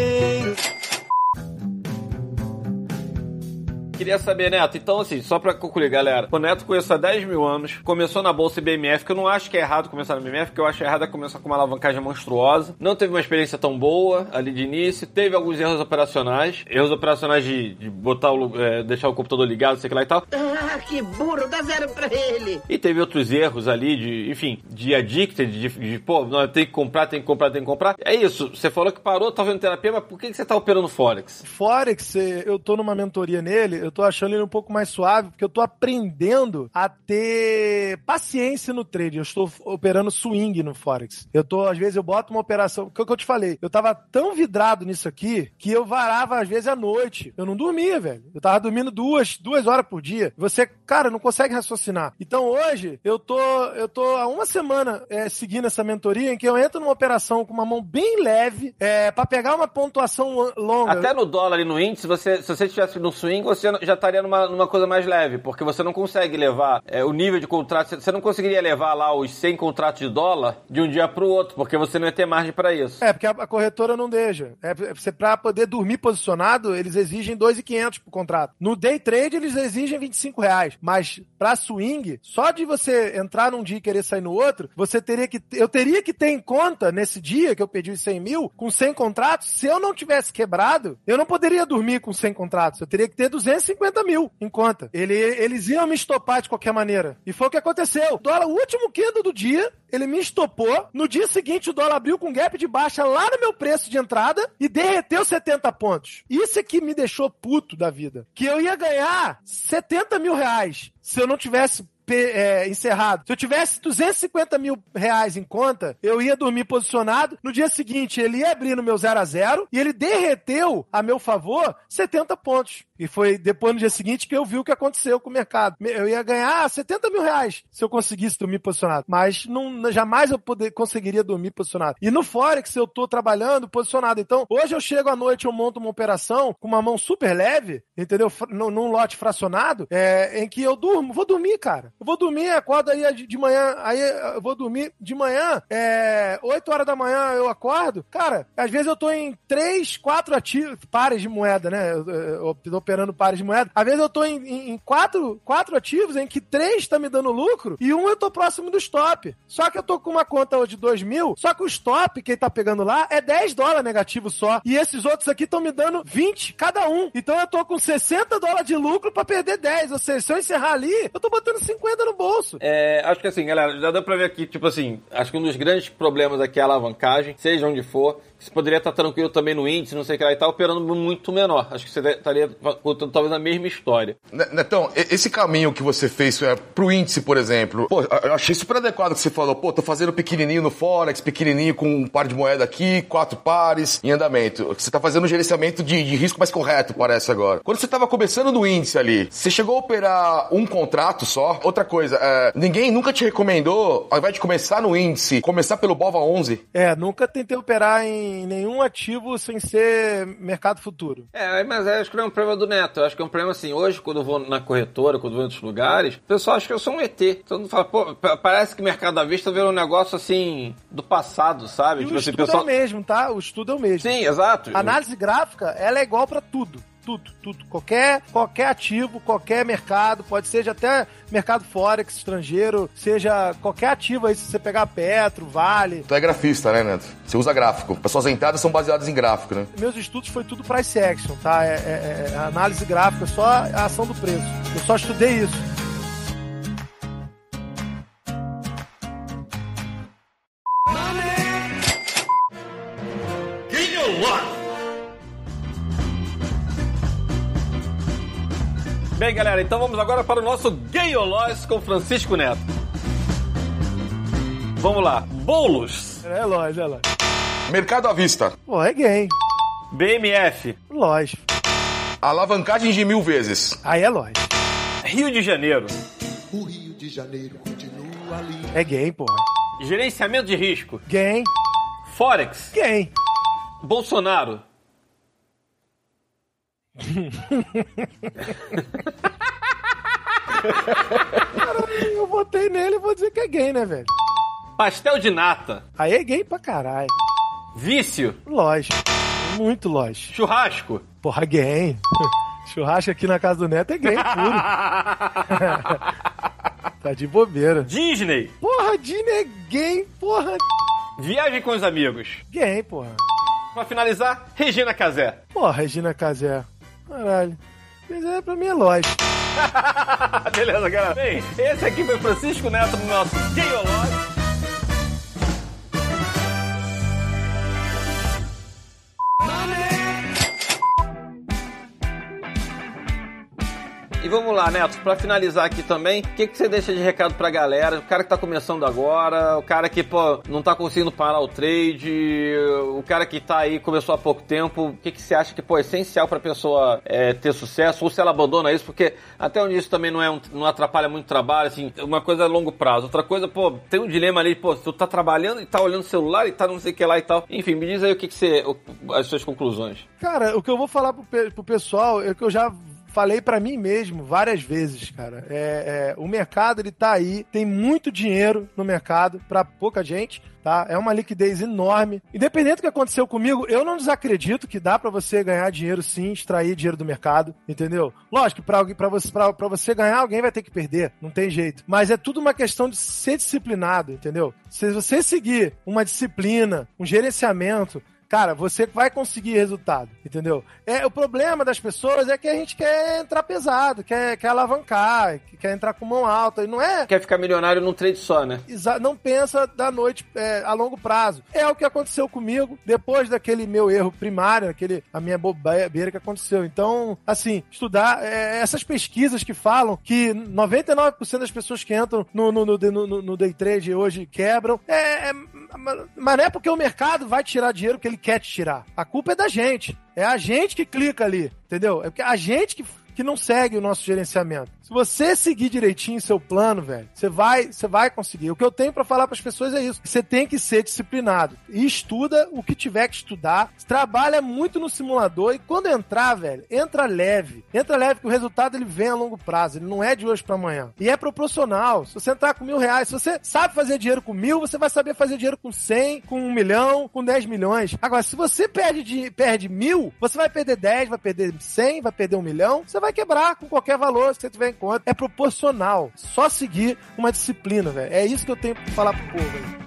S3: Queria saber, Neto, então assim, só pra concluir, galera. O Neto conheço há 10 mil anos, começou na Bolsa BMF, que eu não acho que é errado começar na BMF, que eu acho errado é começar com uma alavancagem monstruosa. Não teve uma experiência tão boa ali de início, teve alguns erros operacionais, erros operacionais de, de botar o, é, deixar o computador ligado, sei que lá e tal.
S1: Ah, que burro, dá zero pra ele.
S3: E teve outros erros ali de, enfim, de addicted, de, de pô, não, tem que comprar, tem que comprar, tem que comprar. É isso, você falou que parou, tá fazendo terapia, mas por que, que você tá operando Forex?
S4: Forex, eh, eu tô numa mentoria nele, eu tô achando ele um pouco mais suave, porque eu tô aprendendo a ter paciência no trade. Eu estou operando swing no Forex. Eu tô, às vezes, eu boto uma operação, que é o que eu te falei, eu tava tão vidrado nisso aqui, que eu varava, às vezes, à noite. Eu não dormia, velho. Eu tava dormindo duas, duas horas por dia. Você, cara, não consegue raciocinar. Então, hoje, eu tô, eu tô há uma semana eh, seguindo essa mentoria, em que eu entro numa operação com uma mão bem leve, é, para pegar uma pontuação longa.
S3: Até no dólar e no índice, você, se você tivesse no swing, você já estaria numa, numa coisa mais leve, porque você não consegue levar é, o nível de contrato, você- não conseguiria levar lá os 100 contratos de dólar de um dia pro outro, porque você não ia ter margem para isso.
S4: É, porque a, a corretora não deixa. É, é, você, pra poder dormir posicionado, eles exigem 2,500 por contrato. No day trade, eles exigem 25 reais. Mas pra swing, só de você entrar num dia e querer sair no outro, você teria que. Eu teria que ter em conta, nesse dia que eu pedi os 100 mil, com 100 contratos, se eu não tivesse quebrado, eu não poderia dormir com 100 contratos. Eu teria que ter 250 mil em conta. Ele, eles iam me estopar de qualquer maneira. E foi o que aconteceu. O dólar, o último quilo do dia, ele me estopou. No dia seguinte, o dólar abriu com gap de baixa lá no meu preço de entrada e derreteu 70 pontos. Isso é que me deixou puto da vida. Que eu ia ganhar 70 mil reais se eu não tivesse é, encerrado. Se eu tivesse 250 mil reais em conta, eu ia dormir posicionado. No dia seguinte, ele ia abrir no meu 0 a 0 e ele derreteu a meu favor 70 pontos. E foi depois no dia seguinte que eu vi o que aconteceu com o mercado. Me- Eu ia ganhar 70 mil reais se eu conseguisse dormir posicionado. Mas não, jamais eu poder, conseguiria dormir posicionado. E no Forex eu tô trabalhando posicionado. Então, hoje eu chego à noite, eu monto uma operação com uma mão super leve, entendeu? Num, num lote fracionado, é, em que eu durmo, vou dormir, cara. Eu vou dormir, acordo aí de, manhã, aí eu vou dormir de manhã, é, 8 horas da manhã eu acordo. Cara, às vezes eu tô em 3, 4 ativos, pares de moeda, né? Eu, eu, eu operando pares de moeda. Às vezes eu tô em, em, em quatro, quatro ativos em que três tá me dando lucro e um eu tô próximo do stop. Só que eu tô com uma conta de 2 mil, só que o stop, quem tá pegando lá, é 10 dólares negativo só. E esses outros aqui estão me dando 20 cada um. Então eu tô com 60 dólares de lucro pra perder 10. Ou seja, se eu encerrar ali, eu tô botando 50 no bolso.
S3: É, acho que assim, galera, já deu pra ver aqui, tipo assim, acho que um dos grandes problemas aqui é a alavancagem, seja onde for. Você poderia estar tranquilo também no índice, não sei o que lá e tal, operando muito menor. Acho que você estaria contando talvez a mesma história.
S6: Ne- Netão, esse caminho que você fez é, pro índice, por exemplo, pô, eu achei super adequado que você falou, pô, tô fazendo pequenininho no Forex, pequenininho com um par de moeda aqui, quatro pares em andamento. Você tá fazendo um gerenciamento de, de risco mais correto, parece agora. Quando você tava começando no índice ali, você chegou a operar um contrato só? Outra coisa, é, ninguém nunca te recomendou, ao invés de começar no índice, começar pelo BOVA 11?
S4: É, nunca tentei operar em nenhum ativo sem ser mercado futuro.
S3: É, mas é, acho que não é um problema do Neto. Eu acho que é um problema assim, hoje, quando eu vou na corretora, quando eu vou em outros lugares, o pessoal acha que eu sou um ET. Todo mundo fala, pô, pa- parece que o mercado à vista virou um negócio assim, do passado, sabe?
S4: E
S3: Tipo
S4: o
S3: assim,
S4: estudo é o mesmo, tá? O estudo é o mesmo.
S3: Sim, exato.
S4: A análise gráfica, ela é igual pra tudo. Tudo, tudo. Qualquer, qualquer ativo, qualquer mercado, pode ser até mercado forex estrangeiro, seja qualquer ativo aí, se você pegar Petro, Vale.
S6: Tu é grafista, né, Neto? Você usa gráfico. As suas entradas são baseadas em gráfico, né?
S4: Meus estudos foi tudo price action, tá? É, é- é análise gráfica, só a ação do preço. Eu só estudei isso.
S3: Então vamos agora para o nosso Gayolóis com Francisco Neto. Vamos lá. Bolos.
S4: É lógico, é lógico.
S6: Mercado à vista.
S4: Pô, é game.
S3: BMF.
S4: Lógico.
S6: Alavancagem de mil vezes.
S4: Aí é lógico.
S3: Rio de Janeiro.
S7: O Rio de Janeiro continua ali.
S4: É game, porra.
S3: Gerenciamento de risco.
S4: Game.
S3: Forex.
S4: Game.
S3: Bolsonaro.
S4: Eu votei nele e vou dizer que é game, né, velho?
S3: Pastel de nata.
S4: Aí é game pra caralho.
S3: Vício.
S4: Lógico. Muito lógico.
S3: Churrasco.
S4: Porra, game. Churrasco aqui na casa do Neto é game puro. tá de bobeira.
S3: Disney.
S4: Porra, Disney é game, porra.
S3: Viagem com os amigos.
S4: Game, porra.
S3: Pra finalizar, Regina Casé.
S4: Porra, Regina Casé. Caralho. Mas é, pra mim é lógico.
S3: Beleza, galera. Bem, esse aqui foi Francisco Neto no nosso Geolog. Vamos lá, Neto, pra finalizar aqui também, o que, que você deixa de recado pra galera? O cara que tá começando agora, o cara que, pô, não tá conseguindo parar o trade, o cara que tá aí, começou há pouco tempo, o que, que você acha que, pô, é essencial pra pessoa é, ter sucesso? Ou se ela abandona isso, porque até onde isso também não, é um- não atrapalha muito o trabalho, assim, uma coisa é longo prazo, outra coisa, pô, tem um dilema ali, pô, tu tá trabalhando e tá olhando o celular e tá não sei o que lá e tal. Enfim, me diz aí o que, que você, as suas conclusões.
S4: Cara, o que eu vou falar pro, pro pessoal é que eu já falei pra mim mesmo várias vezes, cara. É, é, o mercado, ele tá aí, tem muito dinheiro no mercado pra pouca gente, tá? É uma liquidez enorme. Independente do que aconteceu comigo, eu não desacredito que dá pra você ganhar dinheiro sim, extrair dinheiro do mercado, entendeu? Lógico que pra você, pra, pra você ganhar, alguém vai ter que perder, não tem jeito. Mas é tudo uma questão de ser disciplinado, entendeu? Se você seguir uma disciplina, um gerenciamento, Cara, você vai conseguir resultado, entendeu? É, o problema das pessoas é que a gente quer entrar pesado, quer, quer alavancar, quer entrar com mão alta. E não é.
S3: Quer ficar milionário num trade só, né?
S4: exa- Não pensa da noite é, a longo prazo. É o que aconteceu comigo depois daquele meu erro primário, aquele, a minha bobeira que aconteceu. Então, assim, estudar é, essas pesquisas que falam que 99% das pessoas que entram no, no, no, no- no day trade hoje quebram. É, é, mas não é porque o mercado vai tirar dinheiro que ele quer te tirar. A culpa é da gente. É a gente que clica ali, entendeu? É porque a gente que que não segue o nosso gerenciamento. Se você seguir direitinho seu plano, velho, você vai, você vai conseguir. O que eu tenho pra falar para as pessoas é isso. Você tem que ser disciplinado e estuda o que tiver que estudar. Trabalha muito no simulador e quando entrar, velho, entra leve. Entra leve que o resultado ele vem a longo prazo. Ele não é de hoje pra amanhã. E é proporcional. Se você entrar com mil reais, se você sabe fazer dinheiro com mil, você vai saber fazer dinheiro com cem, com um milhão, com dez milhões. Agora, se você perde, de, perde mil, você vai perder dez, vai perder cem, vai perder um milhão. Você vai quebrar com qualquer valor que você tiver É proporcional. Só seguir uma disciplina, velho. É isso que eu tenho pra falar pro povo. velho.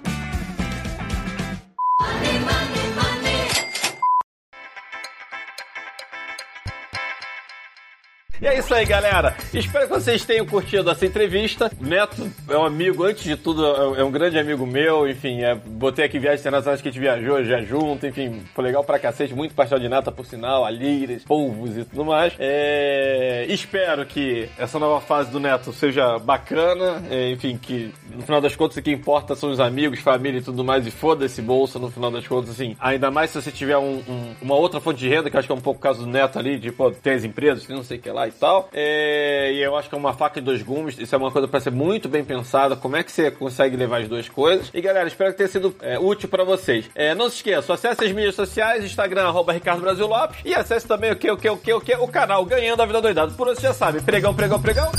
S3: E é isso aí, galera. Espero que vocês tenham curtido essa entrevista. Neto é um amigo, antes de tudo, é um grande amigo meu. Enfim, é, botei aqui viagens internacionais que a gente viajou já junto. Enfim, foi legal pra cacete. Muito pastel de nata, por sinal, alírias, polvos e tudo mais. É, espero que essa nova fase do Neto seja bacana. É, enfim, que no final das contas o que importa são os amigos, família e tudo mais. E foda-se bolsa no final das contas, assim. Ainda mais se você tiver um- um- uma outra fonte de renda, que acho que é um pouco o caso do Neto ali, de, pô, tem as empresas, não sei o que lá e tal. É, e eu acho que é uma faca de dois gumes. Isso é uma coisa pra ser muito bem pensada. Como é que você consegue levar as duas coisas? E galera, espero que tenha sido é, útil pra vocês. É, não se esqueçam, acesse as mídias sociais, Instagram, arroba Ricardo Brasil Lopes. E acesse também o que, o que, o que, o que? O canal Ganhando a Vida Doidado. Por hoje você já sabe, pregão, pregão, pregão.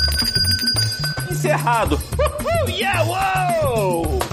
S3: Encerrado. Uhul, yeah, wow!